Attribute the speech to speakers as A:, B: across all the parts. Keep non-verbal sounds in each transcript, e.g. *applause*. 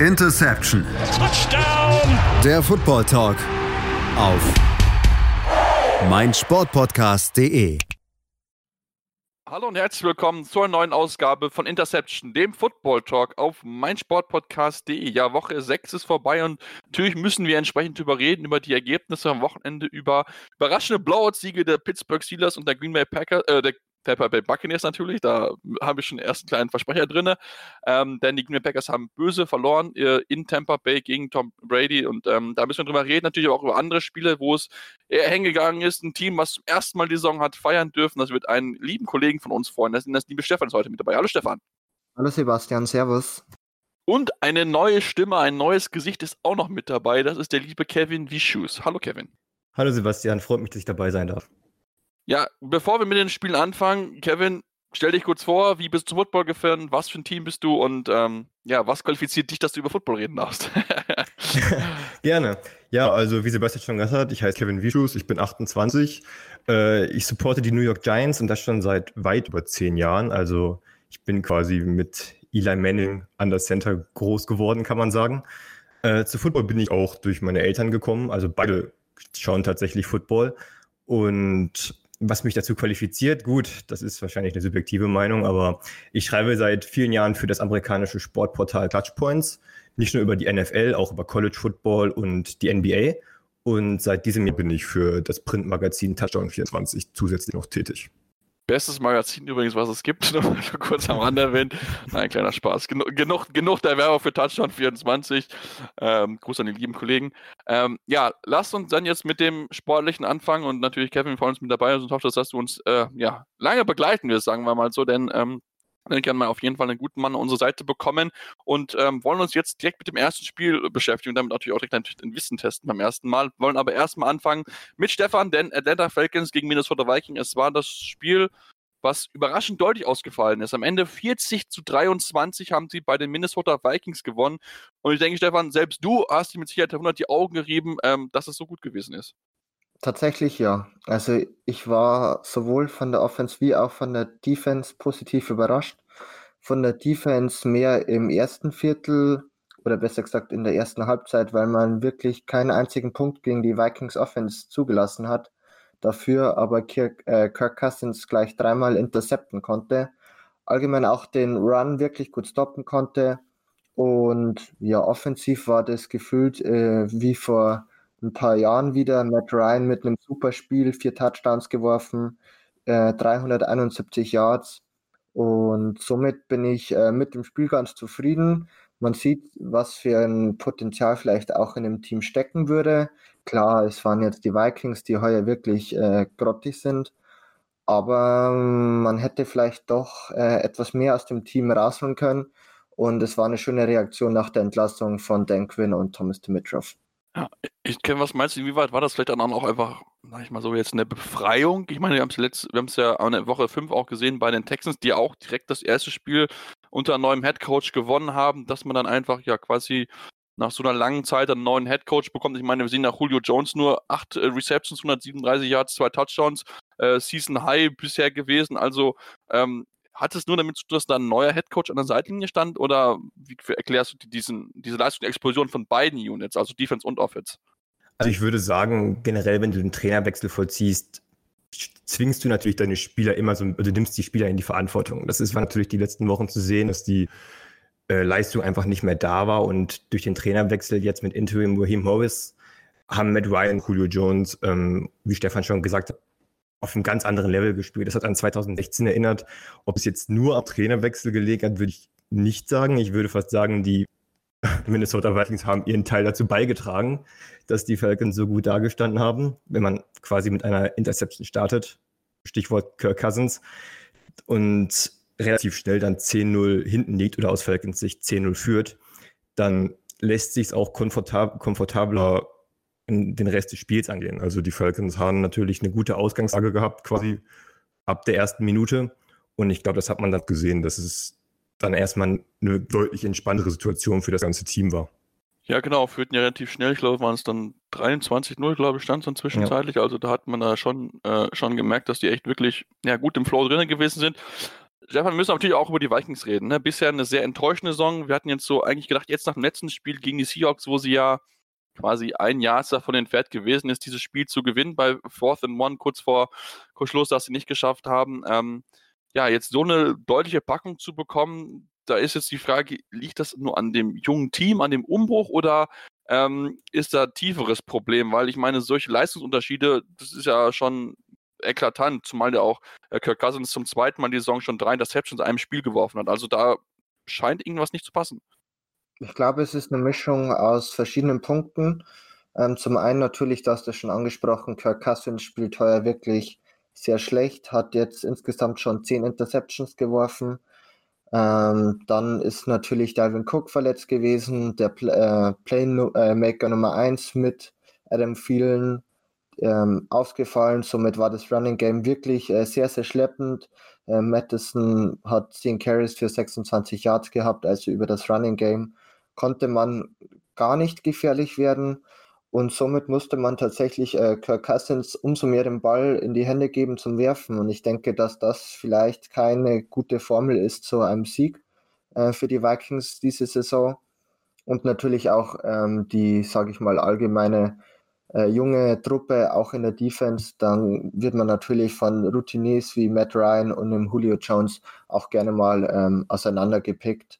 A: Interception.
B: Touchdown.
A: Der Football Talk auf meinsportpodcast.de.
C: Hallo und herzlich willkommen zur neuen Ausgabe von Interception, dem Football Talk auf meinsportpodcast.de. Ja, Woche 6 ist vorbei und natürlich müssen wir entsprechend darüber reden, über die Ergebnisse am Wochenende, über überraschende Blowout-Siege der Pittsburgh Steelers und der Green Bay Packers, äh, der Tampa Bay Buccaneers natürlich, da habe ich schon erst einen kleinen Versprecher drin, ähm, denn die Green Bay Packers haben böse verloren äh, in Tampa Bay gegen Tom Brady und ähm, da müssen wir drüber reden, natürlich auch über andere Spiele, wo es eher hingegangen ist, ein Team, was zum ersten Mal die Saison hat feiern dürfen, das wird einen lieben Kollegen von uns freuen, das, das liebe Stefan ist heute mit dabei. Hallo Stefan.
D: Hallo Sebastian, Servus.
C: Und eine neue Stimme, ein neues Gesicht ist auch noch mit dabei, das ist der liebe Kevin Vischus. Hallo Kevin.
E: Hallo Sebastian, freut mich, dass ich dabei sein darf.
C: Ja, bevor wir mit den Spielen anfangen, Kevin, stell dich kurz vor, wie bist du Football gefahren, was für ein Team bist du und ähm, ja, was qualifiziert dich, dass du über Football reden darfst? *laughs*
E: Gerne. Ja, also wie Sebastian schon gesagt hat, ich heiße Kevin Vischus, ich bin 28. Äh, ich supporte die New York Giants und das schon seit weit über zehn Jahren. Also ich bin quasi mit Eli Manning an der Center groß geworden, kann man sagen. Äh, zu Football bin ich auch durch meine Eltern gekommen. Also beide schauen tatsächlich Football. Und was mich dazu qualifiziert, gut, das ist wahrscheinlich eine subjektive Meinung, aber ich schreibe seit vielen Jahren für das amerikanische Sportportal Touchpoints, nicht nur über die NFL, auch über College Football und die NBA. Und seit diesem Jahr bin ich für das Printmagazin Touchdown 24 zusätzlich noch tätig.
C: Bestes Magazin übrigens, was es gibt, *laughs* nur kurz am Rande erwähnt. Nein, kleiner Spaß. Genug, genug, genug der Werbung für Touchdown 24. Ähm, Gruß an die lieben Kollegen. Ähm, ja, lasst uns dann jetzt mit dem Sportlichen anfangen und natürlich Kevin vor uns mit dabei ist und hoffe, dass du uns äh, ja, lange begleiten wirst, sagen wir mal so, denn ähm, können wir auf jeden Fall einen guten Mann an unsere Seite bekommen und ähm, wollen uns jetzt direkt mit dem ersten Spiel beschäftigen und damit natürlich auch direkt ein Wissen testen beim ersten Mal. Wollen aber erstmal anfangen mit Stefan, denn Atlanta Falcons gegen Minnesota Vikings. Es war das Spiel, was überraschend deutlich ausgefallen ist. Am Ende 40 zu 23 haben sie bei den Minnesota Vikings gewonnen. Und ich denke, Stefan, selbst du hast dir mit Sicherheit 100 die Augen gerieben, ähm, dass es so gut gewesen ist.
D: Tatsächlich ja. Also ich war sowohl von der Offense wie auch von der Defense positiv überrascht. Von der Defense mehr im ersten Viertel oder besser gesagt in der ersten Halbzeit, weil man wirklich keinen einzigen Punkt gegen die Vikings Offense zugelassen hat. Dafür aber Kirk, äh, Kirk Cousins gleich dreimal intercepten konnte. Allgemein auch den Run wirklich gut stoppen konnte. Und ja, offensiv war das gefühlt äh, wie vor ein paar Jahren wieder. Matt Ryan mit einem super Spiel, vier Touchdowns geworfen, äh, 371 Yards. Und somit bin ich äh, mit dem Spiel ganz zufrieden. Man sieht, was für ein Potenzial vielleicht auch in dem Team stecken würde. Klar, es waren jetzt die Vikings, die heuer wirklich äh, grottig sind. Aber ähm, man hätte vielleicht doch äh, etwas mehr aus dem Team rausholen können. Und es war eine schöne Reaktion nach der Entlassung von Dan Quinn und Thomas Dimitrov.
C: Ja, ich kenne, was meinst du, inwieweit war das vielleicht dann auch einfach, sag ich mal so, jetzt eine Befreiung? Ich meine, wir haben es ja an der Woche 5 auch gesehen bei den Texans, die auch direkt das erste Spiel unter neuem Headcoach gewonnen haben, dass man dann einfach ja quasi nach so einer langen Zeit einen neuen Headcoach bekommt. Ich meine, wir sehen nach Julio Jones nur 8 äh, Receptions, 137 Yards, 2 Touchdowns, äh, Season High bisher gewesen. Also ähm, hat es nur damit zu tun, dass da ein neuer Headcoach an der Seitenlinie stand oder wie erklärst du diesen, diese Leistungsexplosion von beiden Units, also Defense und Offense?
E: Also ich würde sagen, generell, wenn du den Trainerwechsel vollziehst, zwingst du natürlich deine Spieler immer so, also du nimmst die Spieler in die Verantwortung. Das ist war natürlich die letzten Wochen zu sehen, dass die äh, Leistung einfach nicht mehr da war und durch den Trainerwechsel jetzt mit Interim Raheem Morris haben Matt Ryan, Julio Jones, ähm, wie Stefan schon gesagt hat, auf einem ganz anderen Level gespielt. Das hat an 2016 erinnert. Ob es jetzt nur am Trainerwechsel gelegen hat, würde ich nicht sagen. Ich würde fast sagen, die *laughs* Minnesota Vikings haben ihren Teil dazu beigetragen, dass die Falcons so gut dargestanden haben, wenn man quasi mit einer Interception startet. Stichwort Kirk Cousins. Und relativ schnell dann 10-0 hinten liegt oder aus Falcons Sicht 10-0 führt, dann lässt sich es auch komfortab komfortabler den Rest des Spiels angehen. Also die Falcons haben natürlich eine gute Ausgangslage gehabt, quasi ab der ersten Minute. Und ich glaube, das hat man dann gesehen, dass es dann erstmal eine deutlich entspanntere Situation für das ganze Team war.
C: Ja, genau, führten ja relativ schnell. Ich glaube, waren es dann 23-0, glaube ich, stand es dann zwischenzeitlich. Ja. Also da hat man da schon, äh, schon gemerkt, dass die echt wirklich ja, gut im Flow drin gewesen sind. Stefan, wir müssen natürlich auch über die Vikings reden. Ne? Bisher eine sehr enttäuschende Saison. Wir hatten jetzt so eigentlich gedacht, jetzt nach dem letzten Spiel gegen die Seahawks, wo sie ja quasi ein Jahr davon entfernt gewesen ist, dieses Spiel zu gewinnen bei Fourth and One, kurz vor Schluss, dass sie nicht geschafft haben. Ähm, ja, jetzt so eine deutliche Packung zu bekommen, da ist jetzt die Frage, liegt das nur an dem jungen Team, an dem Umbruch oder ähm, ist da tieferes Problem? Weil ich meine, solche Leistungsunterschiede, das ist ja schon eklatant, zumal der auch äh, Kirk Cousins zum zweiten Mal die Saison schon drei Interceptions in einem Spiel geworfen hat. Also da scheint irgendwas nicht zu passen.
D: Ich glaube, es ist eine Mischung aus verschiedenen Punkten. Ähm, zum einen natürlich, du hast das schon angesprochen, Kirk Cousins spielt heuer wirklich sehr schlecht, hat jetzt insgesamt schon zehn Interceptions geworfen. Ähm, dann ist natürlich Dalvin Cook verletzt gewesen, der Pl äh, Playmaker Nummer 1 mit Adam Thielen ähm, ausgefallen. Somit war das Running Game wirklich äh, sehr, sehr schleppend. Äh, Madison hat 10 Carries für 26 Yards gehabt, also über das Running Game konnte man gar nicht gefährlich werden. Und somit musste man tatsächlich äh, Kirk Cousins umso mehr den Ball in die Hände geben zum Werfen. Und ich denke, dass das vielleicht keine gute Formel ist zu einem Sieg äh, für die Vikings diese Saison. Und natürlich auch ähm, die, sage ich mal, allgemeine äh, junge Truppe, auch in der Defense. Dann wird man natürlich von Routiniers wie Matt Ryan und dem Julio Jones auch gerne mal ähm, auseinandergepickt.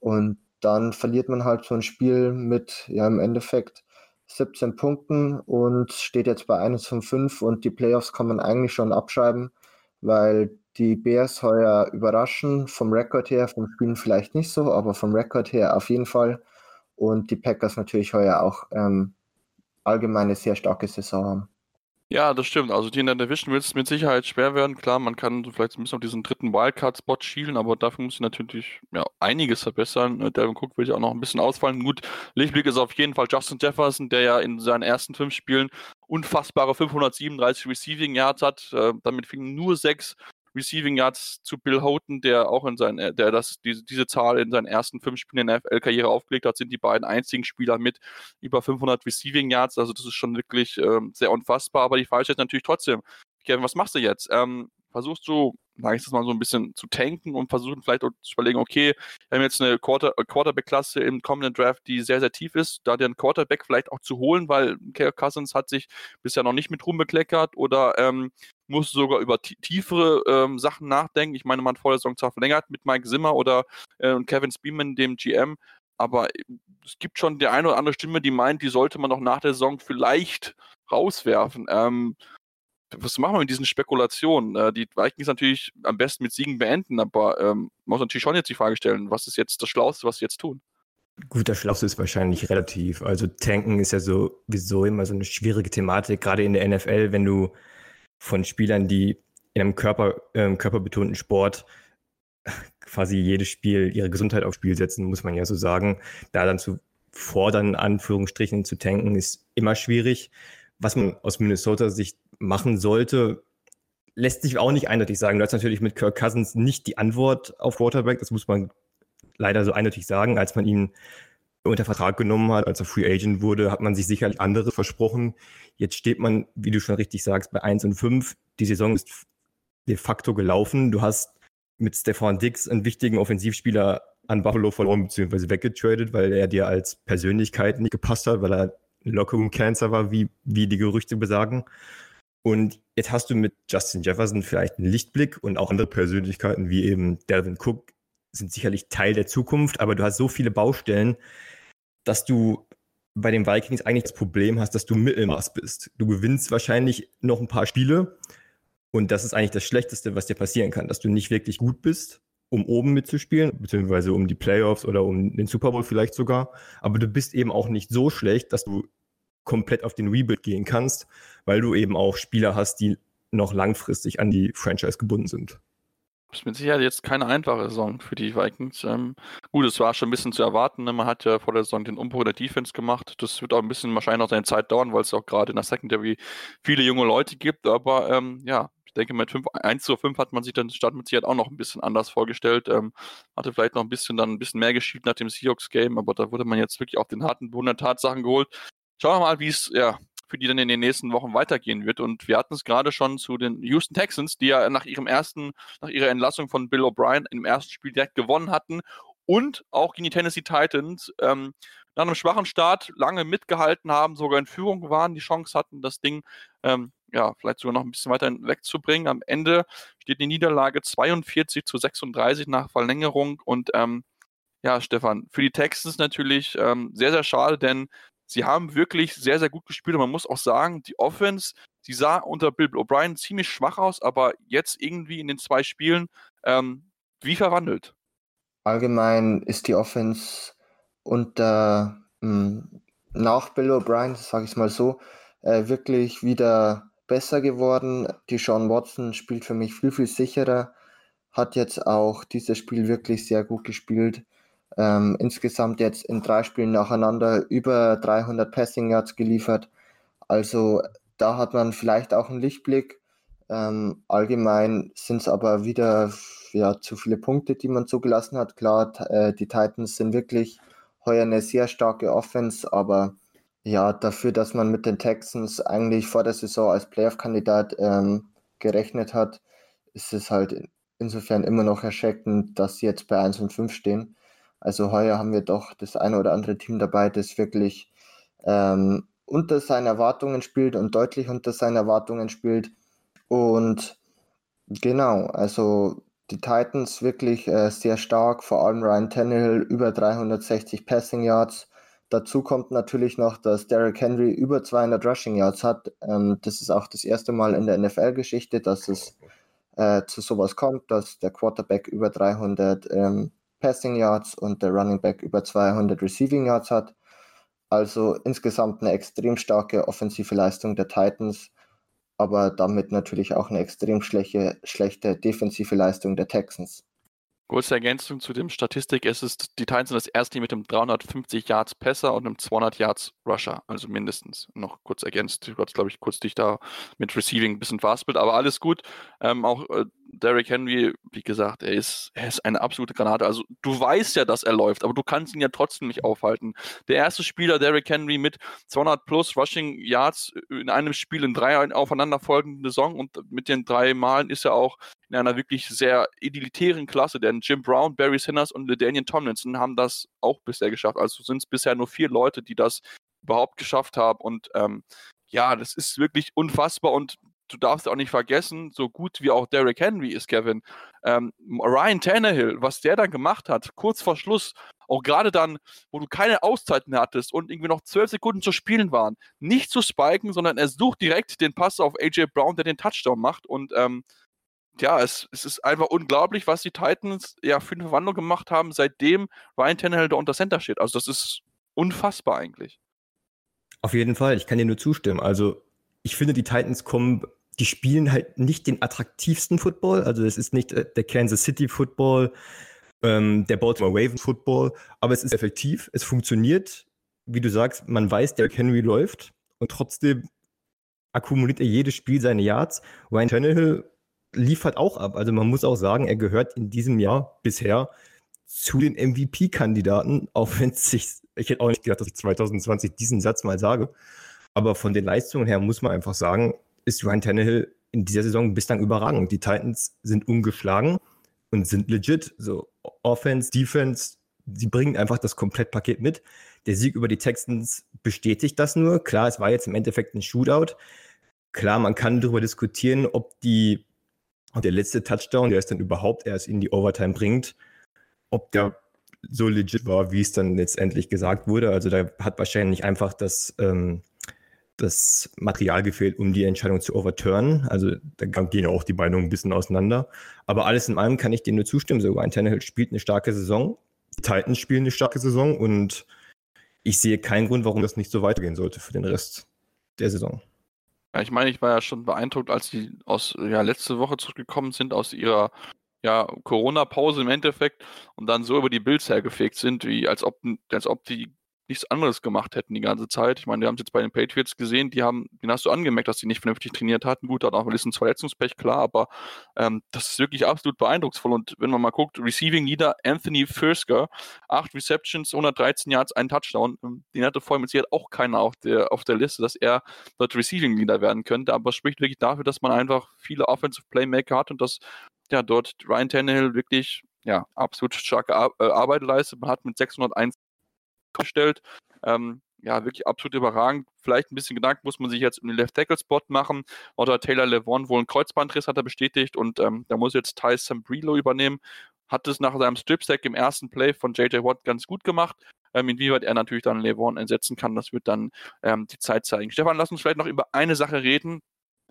D: Und dann verliert man halt so ein Spiel mit, ja, im Endeffekt 17 Punkten und steht jetzt bei 1 von 5 und die Playoffs kann man eigentlich schon abschreiben, weil die Bears heuer überraschen, vom Rekord her, vom Spielen vielleicht nicht so, aber vom Rekord her auf jeden Fall. Und die Packers natürlich heuer auch ähm, allgemein eine sehr starke Saison haben.
C: Ja, das stimmt. Also die in der Division wird es mit Sicherheit schwer werden. Klar, man kann vielleicht ein bisschen auf diesen dritten Wildcard-Spot schielen, aber dafür muss ich natürlich ja, einiges verbessern. Äh, Devin Cook will ja auch noch ein bisschen ausfallen. Gut, Lichtblick ist auf jeden Fall Justin Jefferson, der ja in seinen ersten fünf Spielen unfassbare 537 Receiving Yards hat. Äh, damit fingen nur sechs Receiving Yards zu Bill Houghton, der auch in seinen, der das, diese, diese Zahl in seinen ersten fünf Spielen in der NFL-Karriere aufgelegt hat, sind die beiden einzigen Spieler mit über 500 Receiving Yards. Also das ist schon wirklich ähm, sehr unfassbar. Aber die Frage ist natürlich trotzdem, Kevin, was machst du jetzt? Ähm, versuchst du, sag ich das mal so ein bisschen zu tanken und versuchen vielleicht zu überlegen, okay, wir haben jetzt eine Quarter, äh, Quarterback-Klasse im kommenden Draft, die sehr, sehr tief ist, da den Quarterback vielleicht auch zu holen, weil Kirk Cousins hat sich bisher noch nicht mit Ruhm bekleckert oder ähm, muss sogar über tiefere ähm, Sachen nachdenken. Ich meine, man hat vor der Saison zwar verlängert mit Mike Zimmer oder äh, Kevin Spearman, dem GM, aber es gibt schon die eine oder andere Stimme, die meint, die sollte man doch nach der Saison vielleicht rauswerfen. Ähm, was machen wir mit diesen Spekulationen? Äh, die Vikings natürlich am besten mit Siegen beenden, aber ähm, man muss natürlich schon jetzt die Frage stellen, was ist jetzt das Schlauste, was sie jetzt tun?
E: Gut, das Schlauste ist wahrscheinlich relativ. Also tanken ist ja sowieso immer so eine schwierige Thematik, gerade in der NFL, wenn du von Spielern, die in einem Körper, äh, körperbetonten Sport quasi jedes Spiel ihre Gesundheit aufs Spiel setzen, muss man ja so sagen. Da dann zu fordern, Anführungsstrichen zu tanken, ist immer schwierig. Was man aus Minnesota Sicht machen sollte, lässt sich auch nicht eindeutig sagen. Du hast natürlich mit Kirk Cousins nicht die Antwort auf Quarterback, das muss man leider so eindeutig sagen, als man ihn unter Vertrag genommen hat, als er Free Agent wurde, hat man sich sicherlich andere versprochen. Jetzt steht man, wie du schon richtig sagst, bei 1 und 5. Die Saison ist de facto gelaufen. Du hast mit Stefan Dix einen wichtigen Offensivspieler an Buffalo verloren bzw. weggetradet, weil er dir als Persönlichkeit nicht gepasst hat, weil er Lockerroom Cancer war, wie, wie die Gerüchte besagen. Und jetzt hast du mit Justin Jefferson vielleicht einen Lichtblick und auch andere Persönlichkeiten wie eben Delvin Cook sind sicherlich Teil der Zukunft, aber du hast so viele Baustellen, dass du bei den Vikings eigentlich das Problem hast, dass du Mittelmaß bist. Du gewinnst wahrscheinlich noch ein paar Spiele und das ist eigentlich das Schlechteste, was dir passieren kann, dass du nicht wirklich gut bist, um oben mitzuspielen, beziehungsweise um die Playoffs oder um den Super Bowl vielleicht sogar. Aber du bist eben auch nicht so schlecht, dass du komplett auf den Rebuild gehen kannst, weil du eben auch Spieler hast, die noch langfristig an die Franchise gebunden sind
C: ist mit Sicherheit jetzt keine einfache Saison für die Vikings. Ähm, gut, es war schon ein bisschen zu erwarten. Ne? Man hat ja vor der Saison den Umbruch der Defense gemacht. Das wird auch ein bisschen wahrscheinlich noch seine Zeit dauern, weil es auch gerade in der Secondary viele junge Leute gibt. Aber ähm, ja, ich denke, mit 5, 1 zu 5 hat man sich dann Start mit Sicherheit auch noch ein bisschen anders vorgestellt. Ähm, hatte vielleicht noch ein bisschen dann ein bisschen mehr geschielt nach dem Seahawks-Game, aber da wurde man jetzt wirklich auf den harten Boden der Tatsachen geholt. Schauen wir mal, wie es ja, für die dann in den nächsten Wochen weitergehen wird. Und wir hatten es gerade schon zu den Houston Texans, die ja nach ihrem ersten, nach ihrer Entlassung von Bill O'Brien im ersten Spiel direkt gewonnen hatten und auch gegen die Tennessee Titans ähm, nach einem schwachen Start lange mitgehalten haben, sogar in Führung waren, die Chance hatten, das Ding ähm, ja, vielleicht sogar noch ein bisschen weiter wegzubringen. Am Ende steht die Niederlage 42 zu 36 nach Verlängerung und ähm, ja, Stefan, für die Texans natürlich ähm, sehr, sehr schade, denn sie haben wirklich sehr, sehr gut gespielt und man muss auch sagen, die Offense, sie sah unter Bill O'Brien ziemlich schwach aus, aber jetzt irgendwie in den zwei Spielen ähm, wie verwandelt.
D: Allgemein ist die Offense unter hm, nach Bill O'Brien, sage ich mal so, äh, wirklich wieder besser geworden. Die Sean Watson spielt für mich viel, viel sicherer, hat jetzt auch dieses Spiel wirklich sehr gut gespielt. Ähm, insgesamt jetzt in drei Spielen nacheinander über 300 Passing Yards geliefert. Also da hat man vielleicht auch einen Lichtblick. Ähm, allgemein sind es aber wieder ja, zu viele Punkte, die man zugelassen hat. Klar, äh, die Titans sind wirklich heuer eine sehr starke Offense, aber ja, dafür, dass man mit den Texans eigentlich vor der Saison als Playoff-Kandidat ähm, gerechnet hat, ist es halt insofern immer noch erschreckend, dass sie jetzt bei 1 und 5 stehen. Also heuer haben wir doch das eine oder andere Team dabei, das wirklich ähm, unter seinen Erwartungen spielt und deutlich unter seinen Erwartungen spielt. Und genau, also die Titans wirklich äh, sehr stark, vor allem Ryan Tannehill über 360 Passing Yards. Dazu kommt natürlich noch, dass Derrick Henry über 200 Rushing Yards hat. Ähm, das ist auch das erste Mal in der NFL-Geschichte, dass es äh, zu sowas kommt, dass der Quarterback über 300 ähm, Passing Yards und der Running Back über 200 Receiving Yards hat. Also insgesamt eine extrem starke offensive Leistung der Titans, aber damit natürlich auch eine extrem schlechte, schlechte defensive Leistung der Texans.
C: Kurze Ergänzung zu dem Statistik. Es ist, die Titans sind das erste Team mit einem 350 Yards Passer und einem 200 Yards Rusher, also mindestens. Noch kurz ergänzt. Du hast, glaube ich, kurz dich da mit Receiving ein bisschen verhaspelt, aber alles gut. Ähm, auch äh, Derrick Henry, wie gesagt, er ist, er ist eine absolute Granate. Also du weißt ja, dass er läuft, aber du kannst ihn ja trotzdem nicht aufhalten. Der erste Spieler, Derrick Henry, mit 200 plus Rushing Yards in einem Spiel in drei aufeinanderfolgenden Saison und mit den drei Malen ist er auch in einer wirklich sehr edilitären Klasse, denn Jim Brown, Barry Sanders und Daniel Tomlinson haben das auch bisher geschafft. Also sind es bisher nur vier Leute, die das überhaupt geschafft haben und ähm, ja, das ist wirklich unfassbar und du darfst auch nicht vergessen, so gut wie auch Derrick Henry ist, Kevin, ähm, Ryan Tannehill, was der dann gemacht hat, kurz vor Schluss, auch gerade dann, wo du keine Auszeiten mehr hattest und irgendwie noch zwölf Sekunden zu spielen waren, nicht zu spiken, sondern er sucht direkt den Pass auf AJ Brown, der den Touchdown macht und ähm, ja, es, es ist einfach unglaublich, was die Titans ja für eine Verwandlung gemacht haben, seitdem Ryan Tannehill da unter Center steht. Also das ist unfassbar eigentlich.
E: Auf jeden Fall, ich kann dir nur zustimmen. Also ich finde, die Titans kommen die spielen halt nicht den attraktivsten Football. Also es ist nicht äh, der Kansas City Football, ähm, der Baltimore Ravens Football, aber es ist effektiv, es funktioniert. Wie du sagst, man weiß, der Henry läuft und trotzdem akkumuliert er jedes Spiel seine Yards. Ryan Tannehill liefert auch ab. Also man muss auch sagen, er gehört in diesem Jahr bisher zu den MVP-Kandidaten, auch *laughs* wenn es sich, ich hätte auch nicht gedacht, dass ich 2020 diesen Satz mal sage, aber von den Leistungen her muss man einfach sagen, ist Ryan Tannehill in dieser Saison bislang überragend. Die Titans sind ungeschlagen und sind legit. So Offense, Defense, sie bringen einfach das Komplettpaket mit. Der Sieg über die Texans bestätigt das nur. Klar, es war jetzt im Endeffekt ein Shootout. Klar, man kann darüber diskutieren, ob die, ob der letzte Touchdown, der es dann überhaupt erst in die Overtime bringt, ob der so legit war, wie es dann letztendlich gesagt wurde. Also da hat wahrscheinlich einfach das ähm, das Material gefehlt, um die Entscheidung zu overturnen. Also da gehen ja auch die Meinungen ein bisschen auseinander. Aber alles in allem kann ich dir nur zustimmen. So, Ryan Tannehill spielt eine starke Saison. Die Titans spielen eine starke Saison und ich sehe keinen Grund, warum das nicht so weitergehen sollte für den Rest der Saison.
C: Ja, ich meine, ich war ja schon beeindruckt, als sie aus ja, letzte Woche zurückgekommen sind aus ihrer ja, Corona-Pause im Endeffekt und dann so über die Bills hergefegt sind, wie als ob, als ob die nichts anderes gemacht hätten die ganze Zeit. Ich meine, wir haben es jetzt bei den Patriots gesehen, die haben, den hast du angemerkt, dass sie nicht vernünftig trainiert hatten. Gut, hat auch ein bisschen Verletzungspech, klar, aber ähm, das ist wirklich absolut beeindrucksvoll. Und wenn man mal guckt, Receiving Leader Anthony Fursker, acht Receptions, 113 Yards, ein Touchdown. Ähm, den hatte vorhin mit auch keiner auf der, auf der Liste, dass er dort Receiving Leader werden könnte, aber es spricht wirklich dafür, dass man einfach viele Offensive Playmaker hat und dass ja dort Ryan Tannehill wirklich ja, absolut starke Ar äh, Arbeit leistet. Man hat mit 601 gestellt. Ähm, ja, wirklich absolut überragend. Vielleicht ein bisschen Gedanken muss man sich jetzt um den Left Tackle Spot machen. Oder Taylor Levon wohl einen Kreuzbandriss hat er bestätigt und ähm, da muss jetzt Ty Sambrilo übernehmen. Hat es nach seinem Strip Sack im ersten Play von JJ Watt ganz gut gemacht. Ähm, inwieweit er natürlich dann Levon ersetzen kann, das wird dann ähm, die Zeit zeigen. Stefan, lass uns vielleicht noch über eine Sache reden,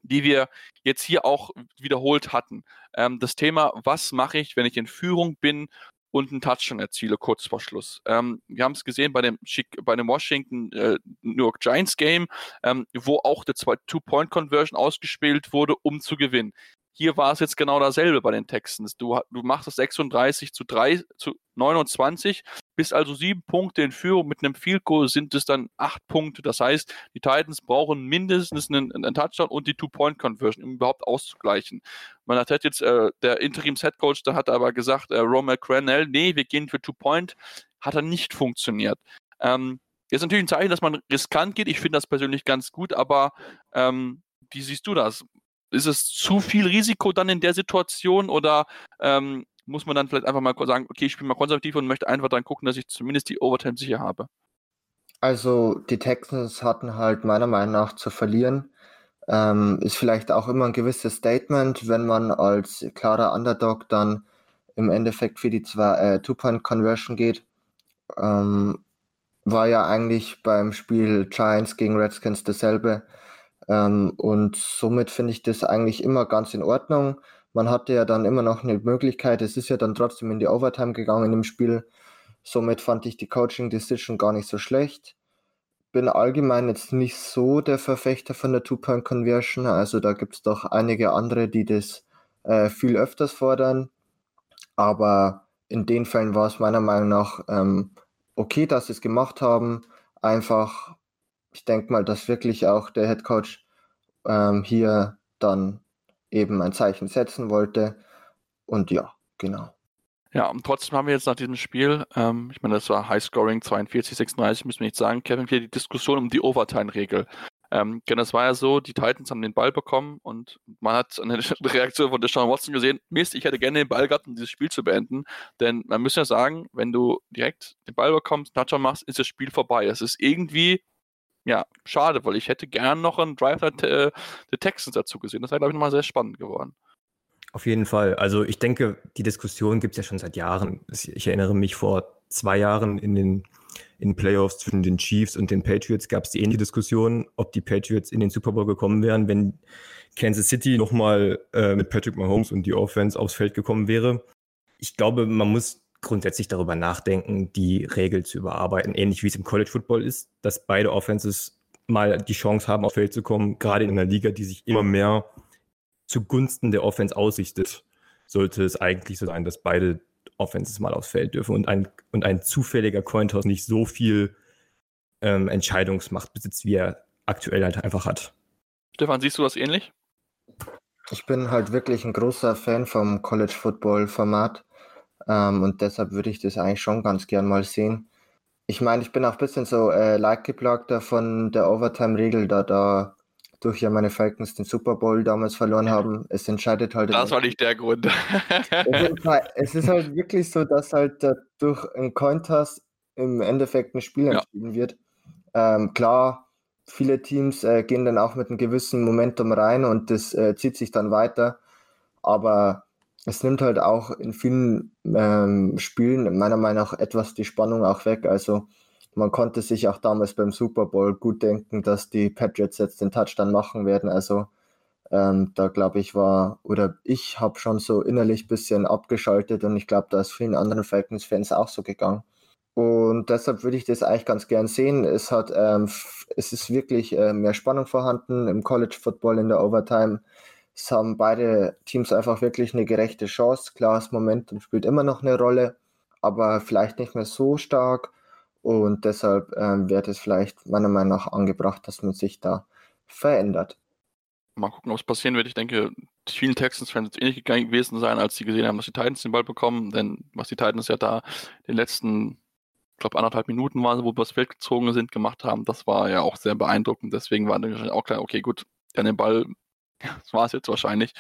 C: die wir jetzt hier auch wiederholt hatten. Ähm, das Thema, was mache ich, wenn ich in Führung bin und einen Touchdown erziele, kurz vor Schluss. Ähm, wir haben es gesehen bei dem, bei dem Washington äh, New York Giants Game, ähm, wo auch der Two-Point-Conversion ausgespielt wurde, um zu gewinnen. Hier war es jetzt genau dasselbe bei den Texans. Du, du machst es 36 zu 3 zu 29, bist also sieben Punkte in Führung. Mit einem Field Goal sind es dann acht Punkte. Das heißt, die Titans brauchen mindestens einen, einen Touchdown und die Two-Point-Conversion, um überhaupt auszugleichen. Man hat jetzt, äh, der Interims-Headcoach, da hat aber gesagt, äh, Romer Cranell, nee, wir gehen für Two-Point. Hat er nicht funktioniert. Ähm, ist natürlich ein Zeichen, dass man riskant geht. Ich finde das persönlich ganz gut, aber ähm, wie siehst du das? Ist es zu viel Risiko dann in der Situation oder ähm, muss man dann vielleicht einfach mal sagen, okay, ich spiele mal konservativ und möchte einfach dann gucken, dass ich zumindest die Overtime sicher habe?
D: Also die Texans hatten halt meiner Meinung nach zu verlieren. Ähm, ist vielleicht auch immer ein gewisses Statement, wenn man als klarer Underdog dann im Endeffekt für die äh, Two-Point-Conversion geht. Ähm, war ja eigentlich beim Spiel Giants gegen Redskins dasselbe. Ähm, und somit finde ich das eigentlich immer ganz in Ordnung. Man hatte ja dann immer noch eine Möglichkeit, es ist ja dann trotzdem in die Overtime gegangen im Spiel. Somit fand ich die Coaching Decision gar nicht so schlecht. Bin allgemein jetzt nicht so der Verfechter von der Two-Point-Conversion. Also da gibt es doch einige andere, die das äh, viel öfters fordern. Aber in den Fällen war es meiner Meinung nach ähm, okay, dass sie es gemacht haben. Einfach ich denke mal, dass wirklich auch der Head Coach ähm, hier dann eben ein Zeichen setzen wollte. Und ja, genau.
C: Ja, und trotzdem haben wir jetzt nach diesem Spiel, ähm, ich meine, das war Highscoring 42, 36, müssen wir nicht sagen, Kevin, hier die Diskussion um die Overtime-Regel. Ähm, denn das war ja so, die Titans haben den Ball bekommen und man hat eine *laughs* Reaktion von Deshaun Watson gesehen, Mist, ich hätte gerne den Ball gehabt, um dieses Spiel zu beenden. Denn man muss ja sagen, wenn du direkt den Ball bekommst, Touchdown machst, ist das Spiel vorbei. Es ist irgendwie ja, schade, weil ich hätte gern noch einen Drive der, der Texans dazu gesehen. Das wäre, glaube ich, nochmal sehr spannend geworden.
E: Auf jeden Fall. Also ich denke, die Diskussion gibt es ja schon seit Jahren. Ich erinnere mich vor zwei Jahren in den, in Playoffs zwischen den Chiefs und den Patriots gab es die ähnliche Diskussion, ob die Patriots in den Super Bowl gekommen wären, wenn Kansas City nochmal äh, mit Patrick Mahomes und die Offense aufs Feld gekommen wäre. Ich glaube, man muss grundsätzlich darüber nachdenken, die Regel zu überarbeiten, ähnlich wie es im College Football ist, dass beide Offenses mal die Chance haben, aufs Feld zu kommen, gerade in einer Liga, die sich immer mehr zugunsten der Offense ausrichtet, sollte es eigentlich so sein, dass beide Offenses mal aufs Feld dürfen und ein, und ein zufälliger Cointoss nicht so viel ähm, Entscheidungsmacht besitzt, wie er aktuell halt einfach hat.
C: Stefan, siehst du das ähnlich?
D: Ich bin halt wirklich ein großer Fan vom College Football Format. Ähm, und deshalb würde ich das eigentlich schon ganz gern mal sehen. Ich meine, ich bin auch ein bisschen so äh, leidgeplagter von der Overtime-Regel, da da durch ja meine Falcons den Super Bowl damals verloren haben. Es entscheidet halt.
C: Das war nicht der Grund. *laughs*
D: halt, es ist halt wirklich so, dass halt durch ein Cointoss im Endeffekt ein Spiel entschieden ja. wird. Ähm, klar, viele Teams äh, gehen dann auch mit einem gewissen Momentum rein und das äh, zieht sich dann weiter. Aber es nimmt halt auch in vielen ähm, Spielen meiner Meinung nach etwas die Spannung auch weg. Also man konnte sich auch damals beim Super Bowl gut denken, dass die Patriots jetzt den Touchdown machen werden. Also ähm, da glaube ich war, oder ich habe schon so innerlich ein bisschen abgeschaltet und ich glaube, da ist vielen anderen Falcons-Fans auch so gegangen. Und deshalb würde ich das eigentlich ganz gern sehen. Es hat, ähm, es ist wirklich äh, mehr Spannung vorhanden im College Football in der Overtime. Es haben beide Teams einfach wirklich eine gerechte Chance. Klar, das Momentum spielt immer noch eine Rolle, aber vielleicht nicht mehr so stark. Und deshalb ähm, wird es vielleicht meiner Meinung nach angebracht, dass man sich da verändert.
C: Mal gucken, ob es passieren wird. Ich denke, vielen Texans-Fans wird es ähnlich gewesen sein, als sie gesehen haben, dass die Titans den Ball bekommen. Denn was die Titans ja da in den letzten, ich glaube, anderthalb Minuten waren, wo wir das Feld gezogen sind, gemacht haben, das war ja auch sehr beeindruckend. Deswegen war dann auch klar, okay, gut, dann den Ball, das war es jetzt wahrscheinlich.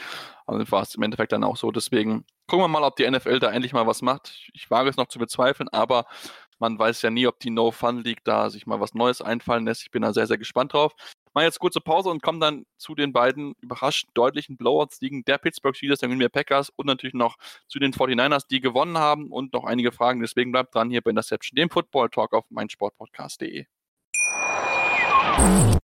C: Aber also war es im Endeffekt dann auch so. Deswegen gucken wir mal, ob die NFL da endlich mal was macht. Ich wage es noch zu bezweifeln, aber man weiß ja nie, ob die No-Fun-League da sich mal was Neues einfallen lässt. Ich bin da sehr, sehr gespannt drauf. Mal jetzt kurze Pause und kommen dann zu den beiden überraschend deutlichen Blowouts-Ligen der Pittsburgh Steelers, der Green Bay Packers und natürlich noch zu den 49ers, die gewonnen haben und noch einige Fragen. Deswegen bleibt dran hier bei Interception, dem Football Talk auf meinsportpodcast.de.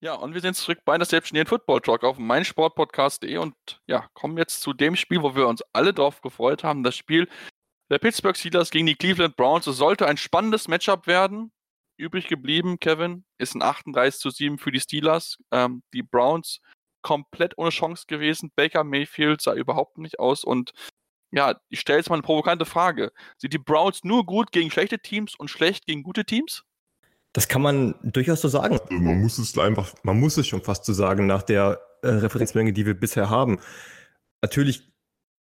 C: Ja, und wir sind zurück bei der selbstständigen Football Talk auf meinsportpodcast.de und ja, kommen jetzt zu dem Spiel, wo wir uns alle drauf gefreut haben. Das Spiel der Pittsburgh Steelers gegen die Cleveland Browns. Es sollte ein spannendes Matchup werden. Übrig geblieben, Kevin, ist ein 38 zu 7 für die Steelers. Ähm, die Browns komplett ohne Chance gewesen. Baker Mayfield sah überhaupt nicht aus und ja, ich stelle jetzt mal eine provokante Frage. Sind die Browns nur gut gegen schlechte Teams und schlecht gegen gute Teams?
E: Das kann man durchaus so sagen. Also man muss es einfach, man muss es schon fast so sagen, nach der äh, Referenzmenge, die wir bisher haben. Natürlich,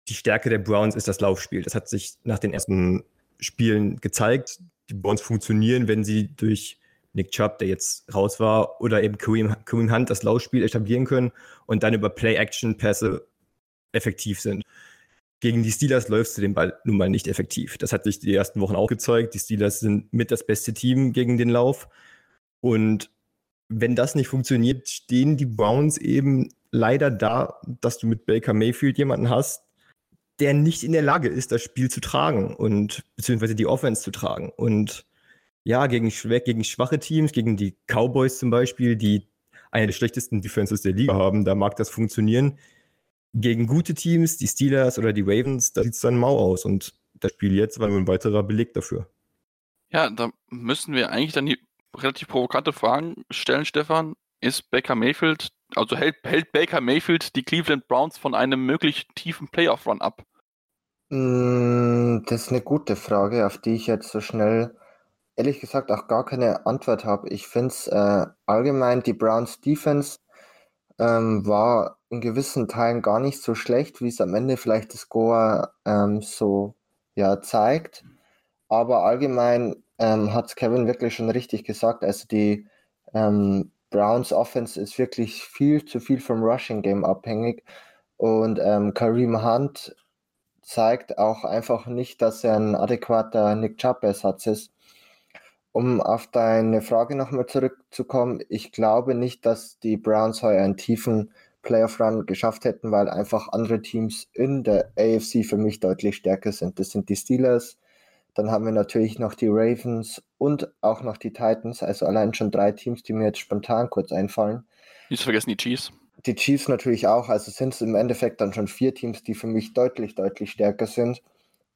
E: die Stärke der Browns ist das Laufspiel. Das hat sich nach den ersten Spielen gezeigt. Die Browns funktionieren, wenn sie durch Nick Chubb, der jetzt raus war, oder eben Kareem, Kareem Hunt das Laufspiel etablieren können und dann über Play-Action-Pässe effektiv sind. Gegen die Steelers läufst du den Ball nun mal nicht effektiv. Das hat sich die ersten Wochen auch gezeigt. Die Steelers sind mit das beste Team gegen den Lauf. Und wenn das nicht funktioniert, stehen die Browns eben leider da, dass du mit Baker Mayfield jemanden hast, der nicht in der Lage ist, das Spiel zu tragen und beziehungsweise die Offense zu tragen. Und ja, gegen, gegen schwache Teams, gegen die Cowboys zum Beispiel, die eine der schlechtesten Defenses der Liga haben, da mag das funktionieren gegen gute Teams, die Steelers oder die Ravens, da sieht es dann mau aus. Und das Spiel jetzt war nur ein weiterer Beleg dafür.
C: Ja, da müssen wir eigentlich dann die relativ provokante Fragen stellen, Stefan. Ist Baker Mayfield, also hält, hält Baker Mayfield die Cleveland Browns von einem möglich tiefen Playoff-Run ab?
D: Mm, das ist eine gute Frage, auf die ich jetzt so schnell ehrlich gesagt auch gar keine Antwort habe. Ich finde es äh, allgemein, die Browns Defense ähm, war in gewissen Teilen gar nicht so schlecht, wie es am Ende vielleicht das Score ähm, so ja, zeigt. Aber allgemein ähm, hat Kevin wirklich schon richtig gesagt. Also die ähm, Browns Offense ist wirklich viel zu viel vom Rushing Game abhängig. Und ähm, Kareem Hunt zeigt auch einfach nicht, dass er ein adäquater Nick Chubb-Ersatz ist. Um auf deine Frage nochmal zurückzukommen, ich glaube nicht, dass die Browns heuer einen tiefen Playoff-Run geschafft hätten, weil einfach andere Teams in der AFC für mich deutlich stärker sind. Das sind die Steelers, dann haben wir natürlich noch die Ravens und auch noch die Titans, also allein schon drei Teams, die mir jetzt spontan kurz einfallen.
C: Nicht zu vergessen die Chiefs.
D: Die Chiefs natürlich auch, also sind es im Endeffekt dann schon vier Teams, die für mich deutlich, deutlich stärker sind.